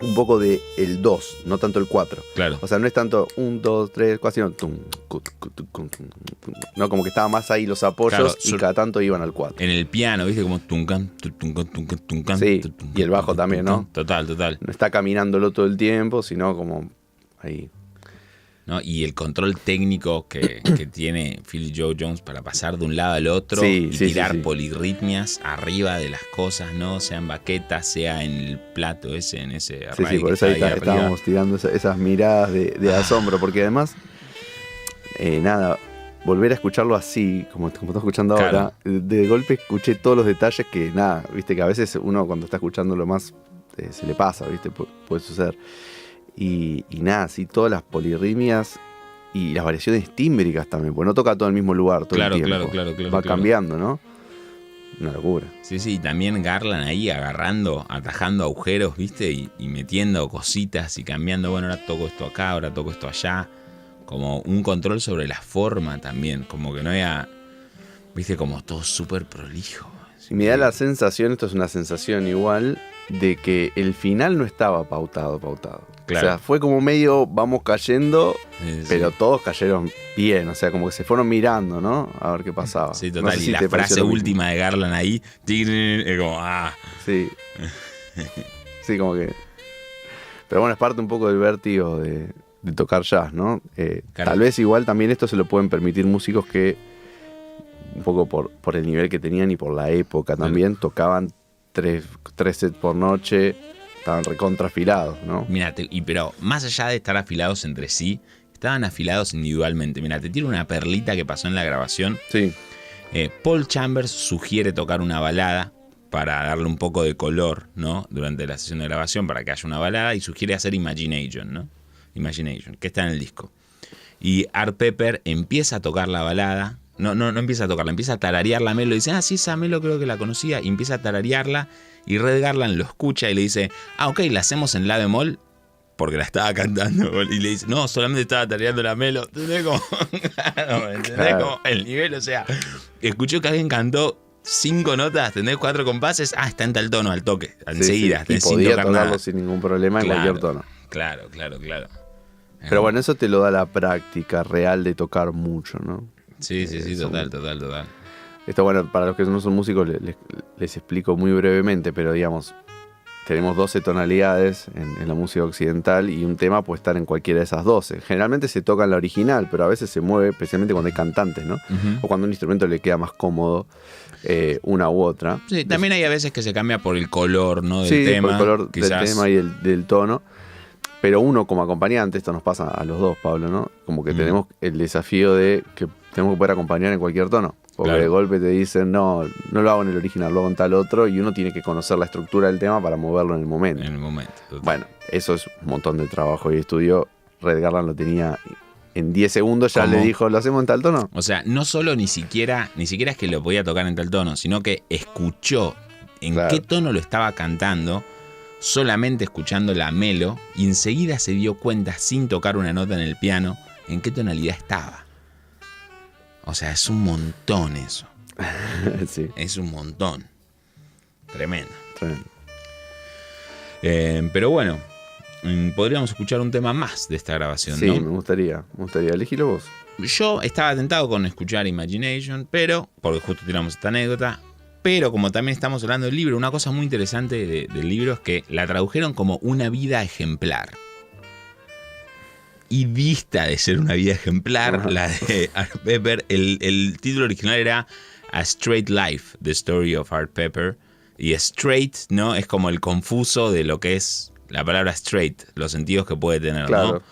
un poco de el 2, no tanto el 4. Claro. O sea, no es tanto 1, 2, 3, 4, sino no como que estaba más ahí los apoyos y cada tanto iban al 4. En el piano, ¿viste? Como tuncan, tuncan, tuncan, tuncan. Sí, y el bajo también, ¿no? Total, total. No está caminándolo todo el tiempo, sino como ahí y el control técnico que, tiene Philly Joe Jones para pasar de un lado al otro y tirar polirritmias arriba de las cosas, ¿no? Sea en baqueta, sea en el plato ese, en ese Sí, sí, por eso ahí, estábamos tirando esas, miradas de, ah. asombro, porque además, eh, nada, volver a escucharlo así, como, como estás escuchando ahora, de, golpe escuché todos los detalles que, nada, viste que a veces uno cuando está escuchando lo más eh, se le pasa, viste, puede suceder. Y, nada, sí, todas las polirritmias y las variaciones tímbricas también, porque no toca todo en el mismo lugar todo claro, el tiempo. Claro, claro, claro. Va cambiando, ¿no? Una locura. Sí, sí, también Garland ahí agarrando, atajando agujeros, ¿viste? Y, metiendo cositas y cambiando, bueno, ahora toco esto acá, ahora toco esto allá. Como un control sobre la forma también, como que no haya, ¿viste? Como todo súper prolijo. Y me da la sensación, esto es una sensación igual, de que el final no estaba pautado, pautado. O sea, fue como medio vamos cayendo, pero todos cayeron bien, o sea, como que se fueron mirando, ¿no? A ver qué pasaba. Sí, total. y la frase última de Garland ahí, es como, ah. Sí. sí, como que. Pero bueno, es parte un poco del vértigo de, tocar jazz, ¿no? Eh, tal vez igual también esto se lo pueden permitir músicos que, un poco por, por el nivel que tenían y por la época también, tocaban tres, tres sets por noche estaban recontra afilados, ¿no? Mira, y pero más allá de estar afilados entre sí, estaban afilados individualmente. Mira, te tiro una perlita que pasó en la grabación. Sí. Eh, Paul Chambers sugiere tocar una balada para darle un poco de color, ¿no? Durante la sesión de grabación, para que haya una balada, y sugiere hacer Imagination, ¿no? Imagination, que está en el disco. Y Art Pepper empieza a tocar la balada. No, no, no empieza a tocarla, empieza a tararear la melo. Y dice, ah, sí, esa melo creo que la conocía. Y empieza a tararearla y Red Garland lo escucha y le dice, ah, ok, la hacemos en la bemol porque la estaba cantando. Y le dice, no, solamente estaba tareando la melo. ¿Entendés como, ¿entendés como el nivel? O sea, escuchó que alguien cantó cinco notas, ¿entendés? Cuatro compases, ah, está en tal tono al toque, enseguida. Sí, sí. Y podía tocarlo sin ningún problema en cualquier tono. Claro, claro, claro. Pero bueno, eso te lo da la práctica real de tocar mucho, ¿no? Sí, sí, sí, total, total, total. Esto, bueno, para los que no son músicos les, explico muy brevemente, pero digamos, tenemos 12 tonalidades en, la música occidental y un tema puede estar en cualquiera de esas 12. Generalmente se toca en la original, pero a veces se mueve, especialmente cuando hay cantantes, ¿no? O cuando un instrumento le queda más cómodo eh, una u otra. Sí, también hay a veces que se cambia por el color, ¿no? Del sí, tema, por el color del tema y del, tono. Pero uno como acompañante, esto nos pasa a los dos, Pablo, ¿no? Como que tenemos el desafío de que tenemos que poder acompañar en cualquier tono. Porque de golpe te dicen, no, no lo hago en el original, lo hago en tal otro, y uno tiene que conocer la estructura del tema para moverlo en el momento. En el momento. Bueno, eso es un montón de trabajo y estudio Red Garland lo tenía en 10 segundos, ya ¿Cómo? le dijo, ¿lo hacemos en tal tono? O sea, no solo ni siquiera, ni siquiera es que lo podía tocar en tal tono, sino que escuchó en Claro. qué tono lo estaba cantando, solamente escuchando la melo, y enseguida se dio cuenta, sin tocar una nota en el piano, en qué tonalidad estaba. O sea, es un montón eso. sí, Es un montón. Tremendo. tremendo. Eh, pero bueno, mm, podríamos escuchar un tema más de esta grabación, Sí, ¿no? me gustaría, me gustaría. Elegilo vos. Yo estaba tentado con escuchar Imagination, pero, porque justo tiramos esta anécdota, pero como también estamos hablando del libro, una cosa muy interesante de- del libro es que la tradujeron como una vida ejemplar. Y vista de ser una vida ejemplar, la de Art Pepper, el, el título original era A Straight Life, The Story of Art Pepper. Y straight, ¿no? Es como el confuso de lo que es la palabra straight, los sentidos que puede tener, ¿no?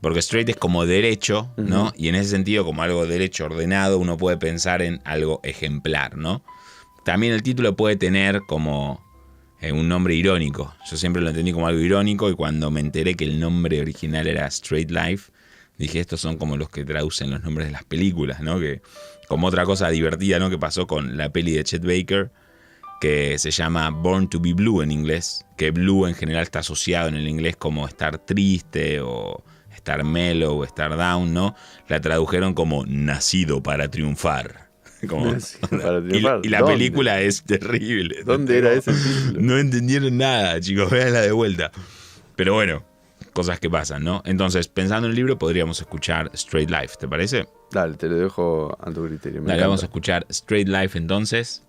Porque straight es como derecho, ¿no? Y en ese sentido, como algo derecho ordenado, uno puede pensar en algo ejemplar, ¿no? También el título puede tener como eh, un nombre irónico. Yo siempre lo entendí como algo irónico y cuando me enteré que el nombre original era Straight Life, dije, estos son como los que traducen los nombres de las películas, ¿no? Que como otra cosa divertida, ¿no? Que pasó con la peli de Chet Baker, que se llama Born to be Blue en inglés, que blue en general está asociado en el inglés como estar triste o estar mellow o estar down, ¿no? La tradujeron como nacido para triunfar. Como- Nacido para y, la ¿Dónde? película es terrible. ¿Dónde era ese título? No entendieron nada, chicos, véanla de vuelta. Pero bueno, cosas que pasan, ¿no? Entonces, pensando en el libro, podríamos escuchar Straight Life, ¿te parece? Dale, te lo dejo a tu criterio. Dale, vamos a escuchar Straight Life entonces.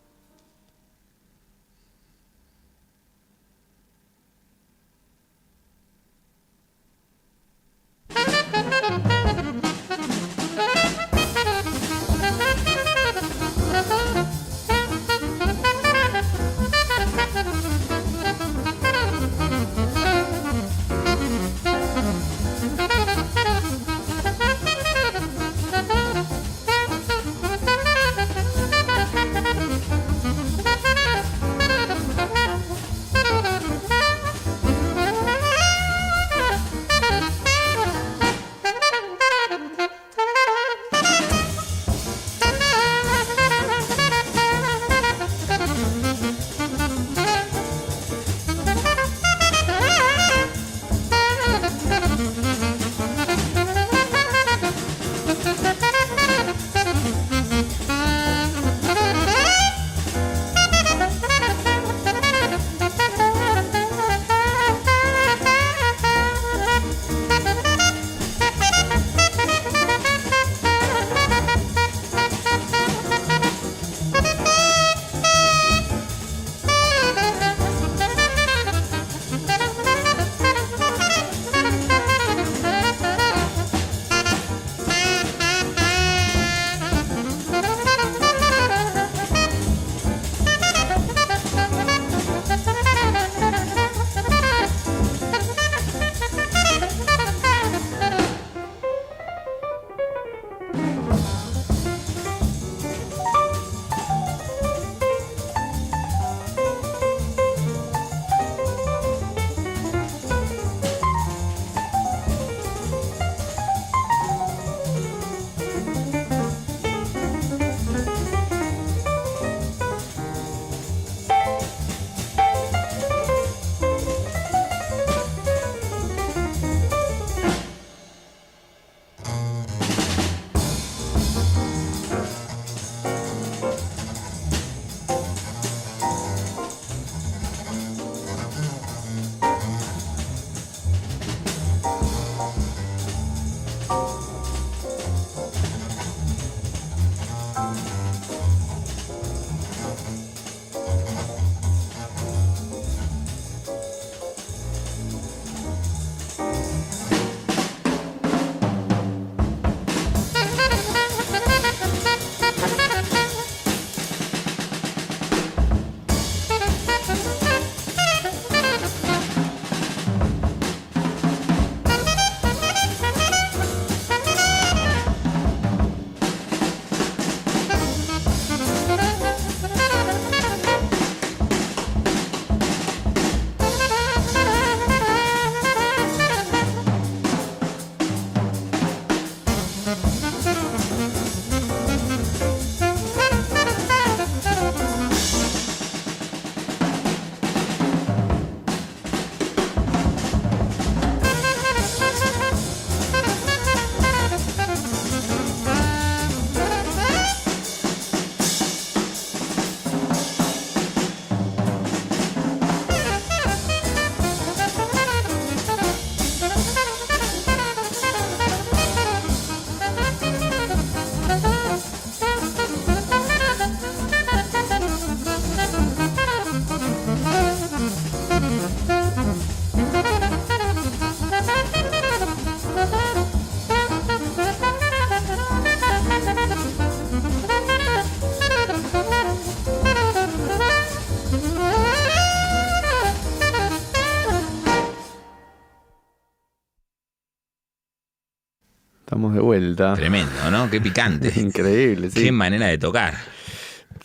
Vuelta. Tremendo, ¿no? Qué picante. Increíble, sí. Qué manera de tocar.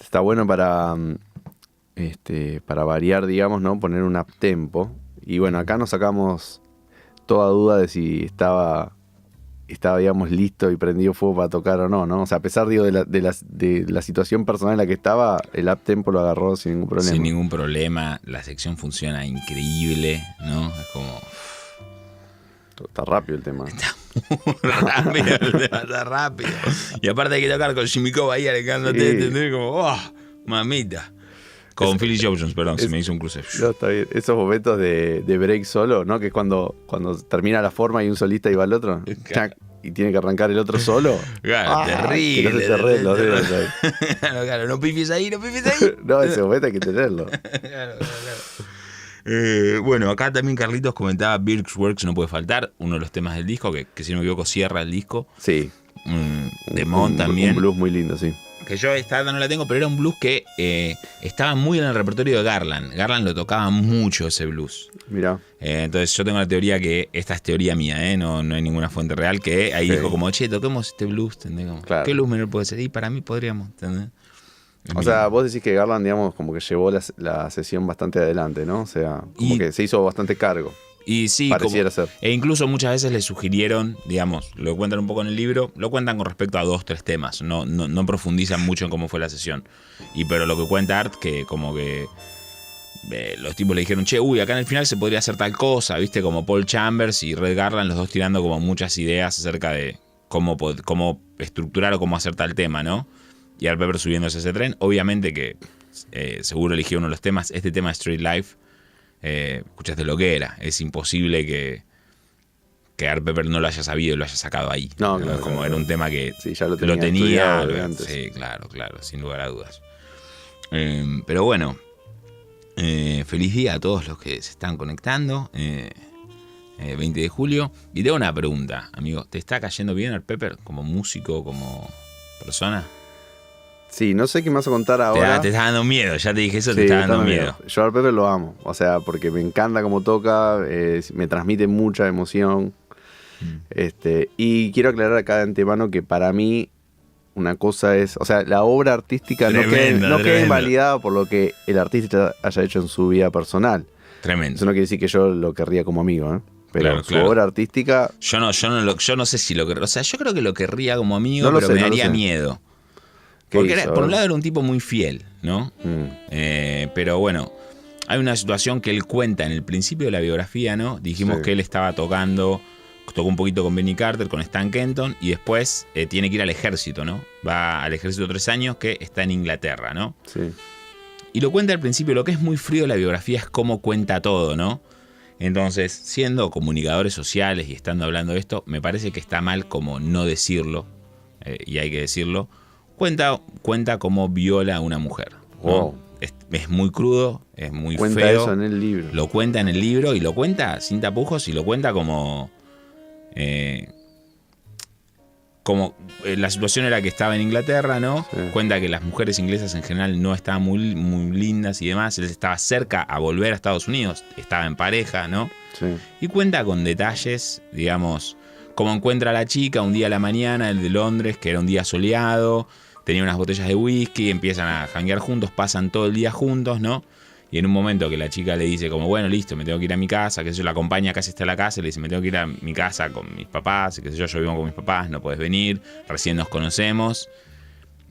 Está bueno para, mm, este, para variar, digamos, ¿no? Poner un up tempo. Y bueno, acá nos sacamos toda duda de si estaba, estaba digamos, listo y prendido fuego para tocar o no, ¿no? O sea, a pesar, digo, de la, de la, de la situación personal en la que estaba, el up tempo lo agarró sin ningún problema. Sin ningún problema. La sección funciona increíble, ¿no? Es como. Está rápido el tema. rápido, el está rápido. Y aparte hay que tocar con Cobb ahí. ¿entendés? Como, oh, mamita. Con Philly Jones, perdón, se me hizo un cruce. No, está bien. Esos momentos de, de break solo, ¿no? Que es cuando, cuando termina la forma y un solista y va al otro. chac, y tiene que arrancar el otro solo. Claro, Ah, terrible. Que no se te los dedos ahí. claro, claro, no pifies ahí, no pifies ahí. No, ese momento hay que tenerlo. Claro, claro, claro. Eh, bueno, acá también Carlitos comentaba Birks Works no puede faltar, uno de los temas del disco, que, que si no me equivoco cierra el disco. Sí. Mm, de Un- Mon un- también. Un blues muy lindo, sí. que yo esta no la tengo, pero era un blues que eh, estaba muy en el repertorio de Garland. Garland lo tocaba mucho ese blues. Mira. Eh, entonces yo tengo la teoría que, esta es teoría mía, ¿eh? no, no hay ninguna fuente real, que ahí Sí. dijo como, che, toquemos este blues, ¿entendés? Como, Claro. ¿Qué blues menor puede ser? Y para mí podríamos, ¿entendés? O sea, vos decís que Garland, digamos, como que llevó la, la sesión bastante adelante, ¿no? O sea, como Y- que se hizo bastante cargo. y sí, pareciera como- ser. E incluso muchas veces le sugirieron, digamos, lo cuentan un poco en el libro, lo cuentan con respecto a dos, tres temas, no, no, no profundizan mucho en cómo fue la sesión. Y pero lo que cuenta Art, que como que eh, los tipos le dijeron, che, uy, acá en el final se podría hacer tal cosa, viste, como Paul Chambers y Red Garland, los dos tirando como muchas ideas acerca de cómo, cómo estructurar o cómo hacer tal tema, ¿no? Y Art Pepper subiéndose a ese tren, obviamente que eh, seguro eligió uno de los temas, este tema Street Life, eh, escuchaste lo que era, es imposible que, que Art Pepper no lo haya sabido y lo haya sacado ahí. No, claro, Como claro. era un tema que Sí, ya lo lo tenía. antes. sí, claro, claro, sin lugar a dudas. Eh, pero bueno, eh, feliz día a todos los que se están conectando. eh, eh, 20 de julio. Y tengo una pregunta, amigo. ¿Te está cayendo bien Art Pepper como músico, como persona? Sí, no sé qué me vas a contar Te, ahora. da- te está dando miedo, ya te dije eso, te está dando está miedo. Yo al Pepe lo amo. O sea, porque me encanta cómo toca, eh, me transmite mucha emoción. Mm. Este, y quiero aclarar acá de antemano que para mí una cosa es, o sea, la obra artística no queda, no queda invalidada por lo que el artista haya hecho en su vida personal. Tremendo. Eso no quiere decir que yo lo querría como amigo, ¿eh? Pero Claro, su claro. obra artística, Yo no, yo no lo, yo no sé si lo querría. O sea, yo creo que lo querría como amigo, No lo pero sé, me daría miedo. ¿Qué Porque era- por un lado era un tipo muy fiel, ¿no? Mm, Eh, pero bueno, hay una situación que él cuenta en el principio de la biografía, ¿no? Dijimos Sí. que él estaba tocando, tocó un poquito con Benny Carter, con Stan Kenton, y después eh, tiene que ir al ejército, ¿no? Va al ejército tres años, que está en Inglaterra, ¿no? sí. Y lo cuenta al principio, lo que es muy frío de la biografía es cómo cuenta todo, ¿no? Entonces, siendo comunicadores sociales y estando hablando de esto, me parece que está mal como no decirlo, eh, y hay que decirlo. Cuenta, cuenta cómo viola a una mujer. ¿no? Wow. Es, es muy crudo, es muy Cuenta feo. eso en el libro. Lo cuenta en el libro y lo cuenta sin tapujos y lo cuenta como. eh, como eh, la situación era que estaba en Inglaterra, ¿no? Sí. Cuenta que las mujeres inglesas en general no estaban muy, muy lindas y demás. Él estaba cerca a volver a Estados Unidos, estaba en pareja, ¿no? Sí. Y cuenta con detalles, digamos, como encuentra a la chica un día a la mañana, el de Londres, que era un día soleado, tenía unas botellas de whisky, empiezan a janguear juntos, pasan todo el día juntos, ¿no? Y en un momento que la chica le dice como, bueno, listo, me tengo que ir a mi casa, que sé yo, la acompaña casi hasta la casa, y le dice, me tengo que ir a mi casa con mis papás, que sé yo, yo vivo con mis papás, no puedes venir, recién nos conocemos.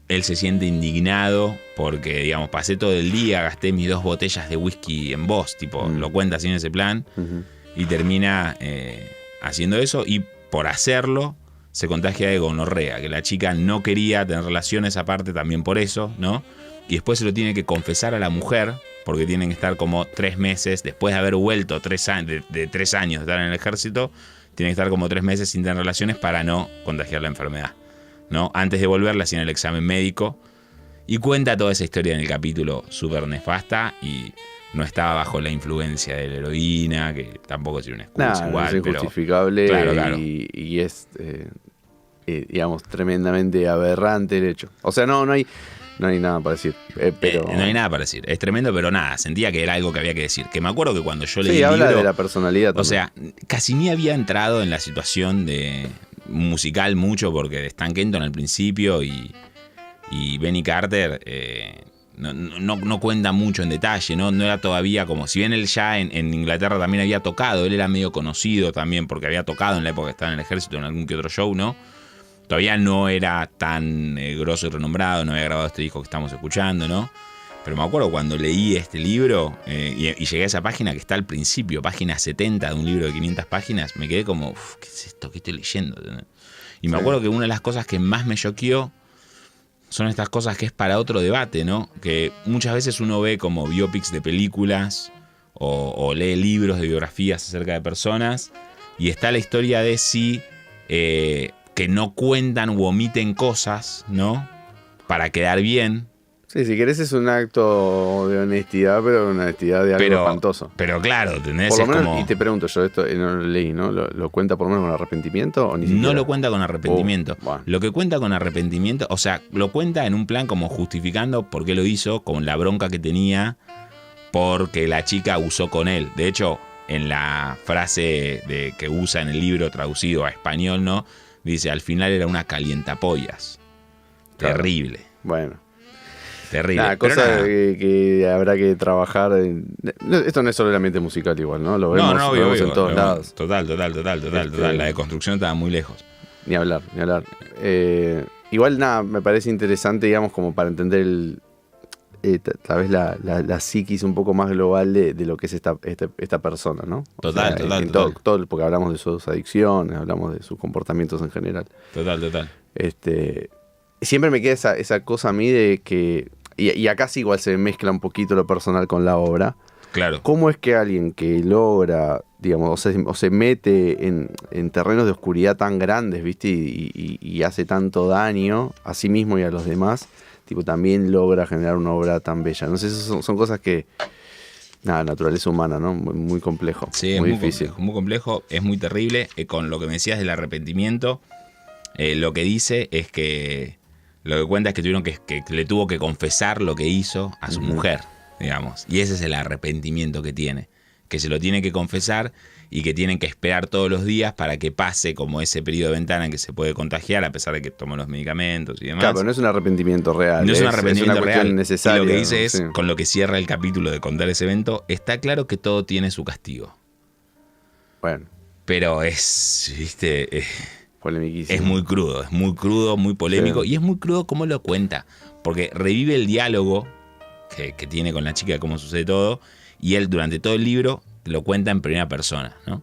Él se siente indignado porque, digamos, pasé todo el día, gasté mis dos botellas de whisky en vos, tipo, Mm. lo cuenta así en ese plan y termina eh, haciendo eso y por hacerlo se contagia de gonorrea, que la chica no quería tener relaciones aparte también por eso, ¿no? Y después se lo tiene que confesar a la mujer, porque tienen que estar como tres meses, después de haber vuelto tres de, de tres años de estar en el ejército, tienen que estar como tres meses sin tener relaciones para no contagiar la enfermedad, ¿no? Antes de volver le hacían el examen médico y cuenta toda esa historia en el capítulo súper nefasta y no estaba bajo la influencia de la heroína, que tampoco tiene una excusa igual, es pero Claro, claro. Y, y es, eh, eh, digamos, tremendamente aberrante el hecho. O sea, no, no hay, no hay nada para decir. eh, pero eh, no hay nada para decir. Es tremendo, pero nada, sentía que era algo que había que decir. Que me acuerdo que cuando yo leí Sí, el habla libro, de la personalidad. o también. sea, casi ni había entrado en la situación de, musical mucho porque Stan Kenton al principio y, y Benny Carter eh, no, no, no cuenta mucho en detalle, ¿no? No era todavía como, si bien él ya en, en Inglaterra también había tocado, él era medio conocido también porque había tocado en la época que estaba en el ejército en algún que otro show, ¿no? Todavía no era tan eh, grosso y renombrado, no había grabado este disco que estamos escuchando, ¿no? Pero me acuerdo cuando leí este libro eh, y, y llegué a esa página que está al principio, página 70 de un libro de 500 páginas, me quedé como, "Uf, ¿qué es esto? ¿Qué estoy leyendo? Y me Sí. acuerdo que una de las cosas que más me choqueó son estas cosas que es para otro debate, ¿no? Que muchas veces uno ve como biopics de películas o, o lee libros de biografías acerca de personas y está la historia de si eh, que no cuentan u omiten cosas, ¿no? Para quedar bien, Sí, si querés es un acto de honestidad, pero una honestidad de algo pero, espantoso. pero claro, ¿entendés? Por lo menos, como- y te pregunto, yo esto eh, no lo leí, ¿no? ¿Lo, lo cuenta por lo menos con arrepentimiento o ni no siquiera? lo cuenta con arrepentimiento. Oh, bueno. Lo que cuenta con arrepentimiento, o sea, lo cuenta en un plan como justificando por qué lo hizo, con la bronca que tenía porque la chica abusó con él. De hecho, en la frase de, que usa en el libro traducido a español, ¿no? Dice, al final era una calientapollas. Claro. Terrible, Bueno. terrible. Pero cosa que, que habrá que trabajar. en- esto no es solo el ambiente musical, igual, ¿no? Lo vemos, no, no, lo obvio, vemos obvio, en todos lados. Total, total, total, total, Este- total. La deconstrucción estaba muy lejos. Ni hablar, ni hablar. Eh, igual, nada, me parece interesante, digamos, como para entender el. Eh, ta- tal vez la, la, la psiquis un poco más global de, de lo que es esta, esta, esta persona, ¿no? O Total, total, en total. todo- todo- porque hablamos de sus adicciones, hablamos de sus comportamientos en general. Total, total. Este, siempre me queda esa, esa cosa a mí de que. Y, y acá sí igual se mezcla un poquito lo personal con la obra. Claro. ¿Cómo es que alguien que logra, digamos, o se, o se mete en, en terrenos de oscuridad tan grandes, ¿viste? Y, y- y hace tanto daño a sí mismo y a los demás, tipo, también logra generar una obra tan bella. No sé, esas son, son cosas que. Nada, naturaleza humana, ¿no? Muy, muy complejo. Sí, es muy, difícil. complejo, muy complejo, es muy terrible. Eh, con lo que me decías del arrepentimiento, eh, lo que dice es que lo que cuenta es que tuvieron que, que le tuvo que confesar lo que hizo a su mujer, digamos. Y ese es el arrepentimiento que tiene. Que se lo tiene que confesar y que tienen que esperar todos los días para que pase como ese periodo de ventana en que se puede contagiar a pesar de que toma los medicamentos y demás. Claro, pero no es un arrepentimiento real. No es un arrepentimiento una real. necesaria. y lo que dice es, Sí. con lo que cierra el capítulo de contar ese evento, está claro que todo tiene su castigo. Bueno, Pero es, viste, es, polemiquísimo. es muy crudo, es muy crudo, muy polémico. Sí. Y es muy crudo cómo lo cuenta. Porque revive el diálogo que, que tiene con la chica de cómo sucede todo. Y él durante todo el libro lo cuenta en primera persona, ¿no?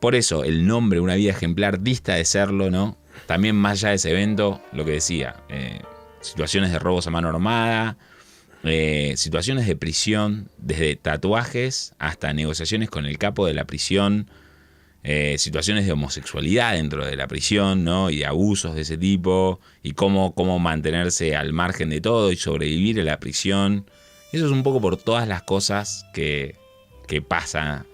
Por eso el nombre Una vida ejemplar dista de serlo, ¿no? También más allá de ese evento, lo que decía, eh, situaciones de robos a mano armada, eh, situaciones de prisión, desde tatuajes hasta negociaciones con el capo de la prisión, eh, situaciones de homosexualidad dentro de la prisión, ¿no? Y abusos de ese tipo, y cómo, cómo mantenerse al margen de todo y sobrevivir en la prisión. Eso es un poco por todas las cosas que, que pasa.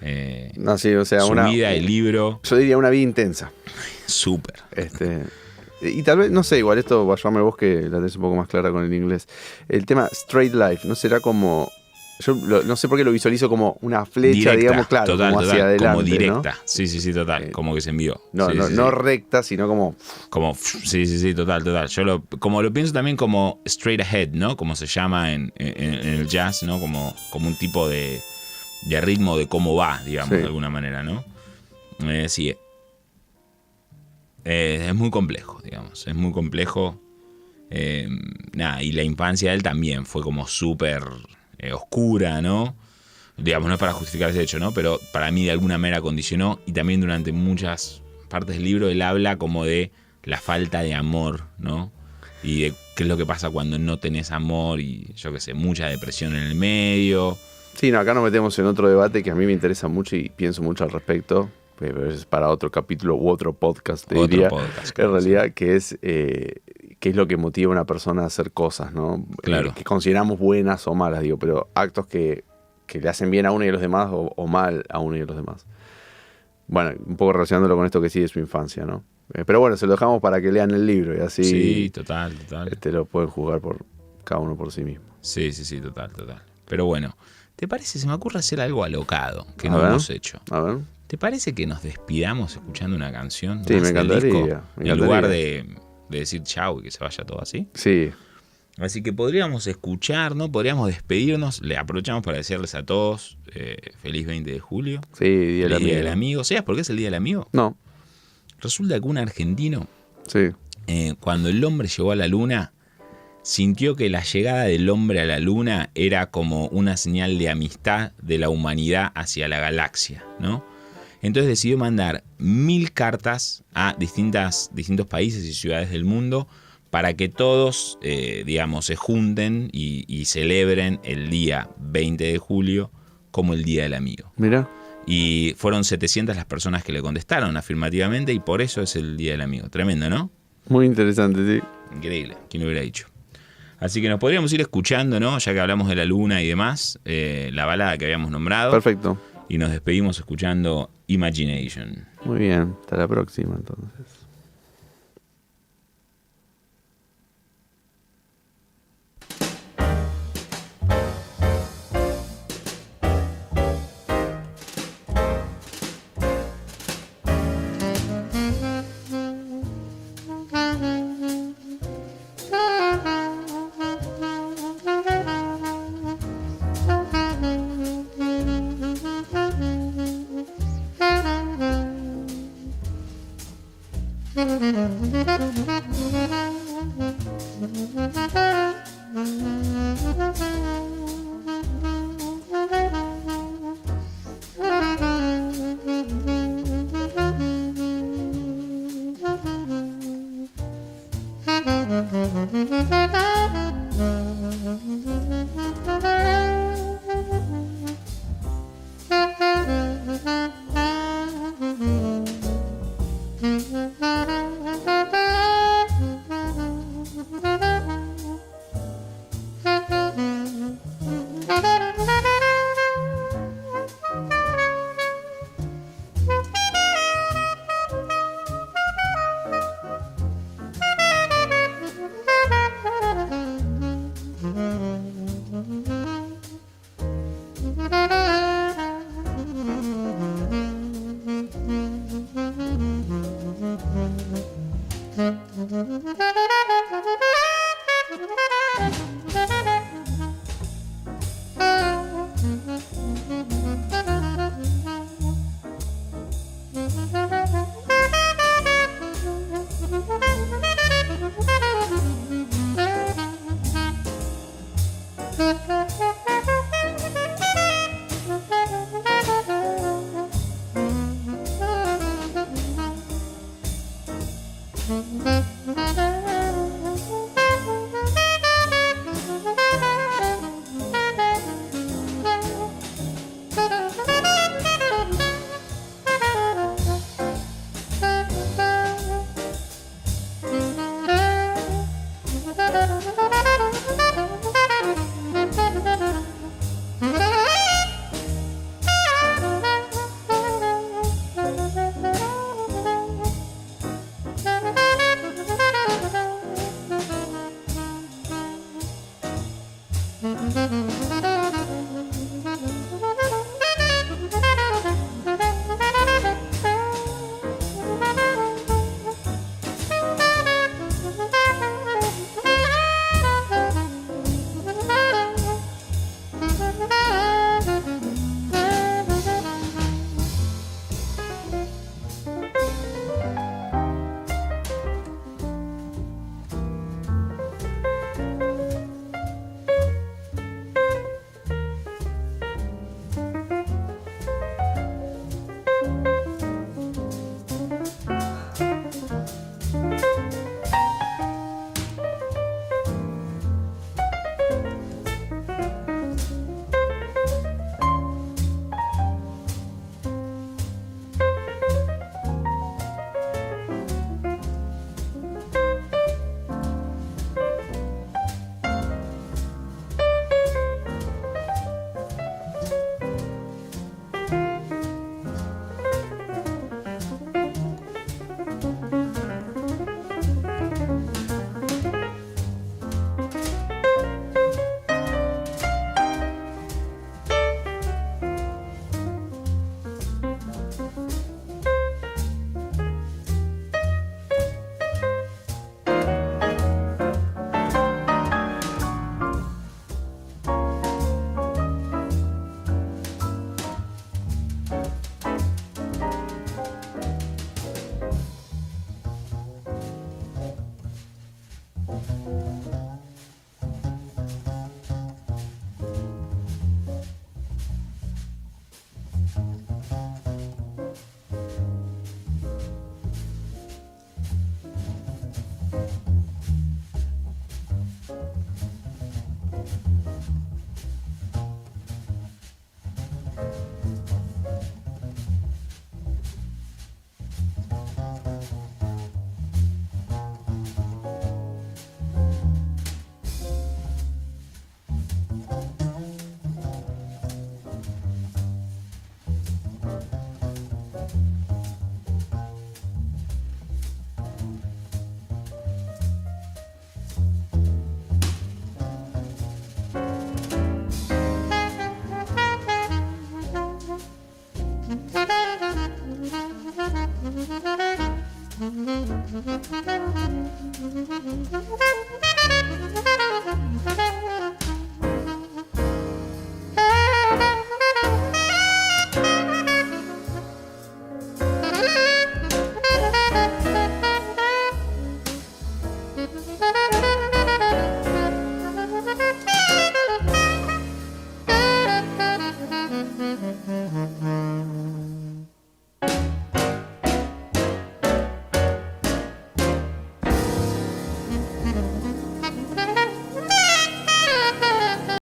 eh, No, sí, o sea, su una. vida, el libro, Yo diría una vida intensa. súper. Este, y tal vez, no sé, igual esto, ayúdame vos que la tenés un poco más clara con el inglés. El tema straight life, ¿no será como... Yo lo- no sé por qué lo visualizo como una flecha, Directa, digamos, claro, total, como total, hacia adelante, como ¿no? directa. Sí, sí, sí, total. Eh, como que se envió. No, Sí, no, sí, no sí. recta, sino como... Como, sí, sí, sí, total, total. Yo lo, como lo pienso también como straight ahead, ¿no? Como se llama en, en- en el jazz, ¿no? Como, como un tipo de, de ritmo de cómo va, digamos, de alguna manera, ¿no? Eh, sí. Eh, es muy complejo, digamos. Es muy complejo. Eh, nada, y la infancia de él también fue como súper eh, oscura, ¿no? Digamos, no es para justificar ese hecho, ¿no? Pero para mí de alguna manera condicionó. Y también durante muchas partes del libro él habla como de la falta de amor, ¿no? Y de qué es lo que pasa cuando no tenés amor y yo qué sé, mucha depresión en el medio. Sí, no, acá nos metemos en otro debate que a mí me interesa mucho y pienso mucho al respecto, pero es para otro capítulo u otro podcast, te Otro diría. podcast, en realidad, que es eh, qué es lo que motiva a una persona a hacer cosas, ¿no? Claro. Que consideramos buenas o malas, digo, pero actos que, que le hacen bien a uno y a los demás o, o mal a uno y a los demás. Bueno, un poco relacionándolo con esto que sí de su infancia, ¿no? Eh, pero bueno, se lo dejamos para que lean el libro y así Sí, total, total. este, lo pueden jugar por cada uno por sí mismo. Sí, sí, sí, total, total. Pero bueno, ¿te parece? Se me ocurre hacer algo alocado que A no ver. hemos hecho. A ver. ¿Te parece que nos despidamos escuchando una canción? Sí, me encantaría, disco? me En encantaría. lugar de, de decir chau y que se vaya todo así. Sí, Así que podríamos escuchar, ¿no? Podríamos despedirnos. Le aprovechamos para decirles a todos eh, feliz 20 de julio. sí, Día del Día Amigo. del Amigo. ¿Sabes por qué es el Día del Amigo? No, Resulta que un argentino, sí. eh, cuando el hombre llegó a la luna, sintió que la llegada del hombre a la luna era como una señal de amistad de la humanidad hacia la galaxia, ¿no? Entonces decidió mandar mil cartas a distintas, distintos países y ciudades del mundo para que todos, eh, digamos, se junten y, y celebren el día 20 de julio como el Día del Amigo. Mira, Y fueron 700 las personas que le contestaron afirmativamente y por eso es el Día del Amigo. Tremendo, ¿no? muy interesante, sí. Increíble, ¿quién lo hubiera dicho? Así que nos podríamos ir escuchando, ¿no? Ya que hablamos de la luna y demás, eh, la balada que habíamos nombrado. Perfecto. Y nos despedimos escuchando Imagination. Muy bien, hasta la próxima entonces.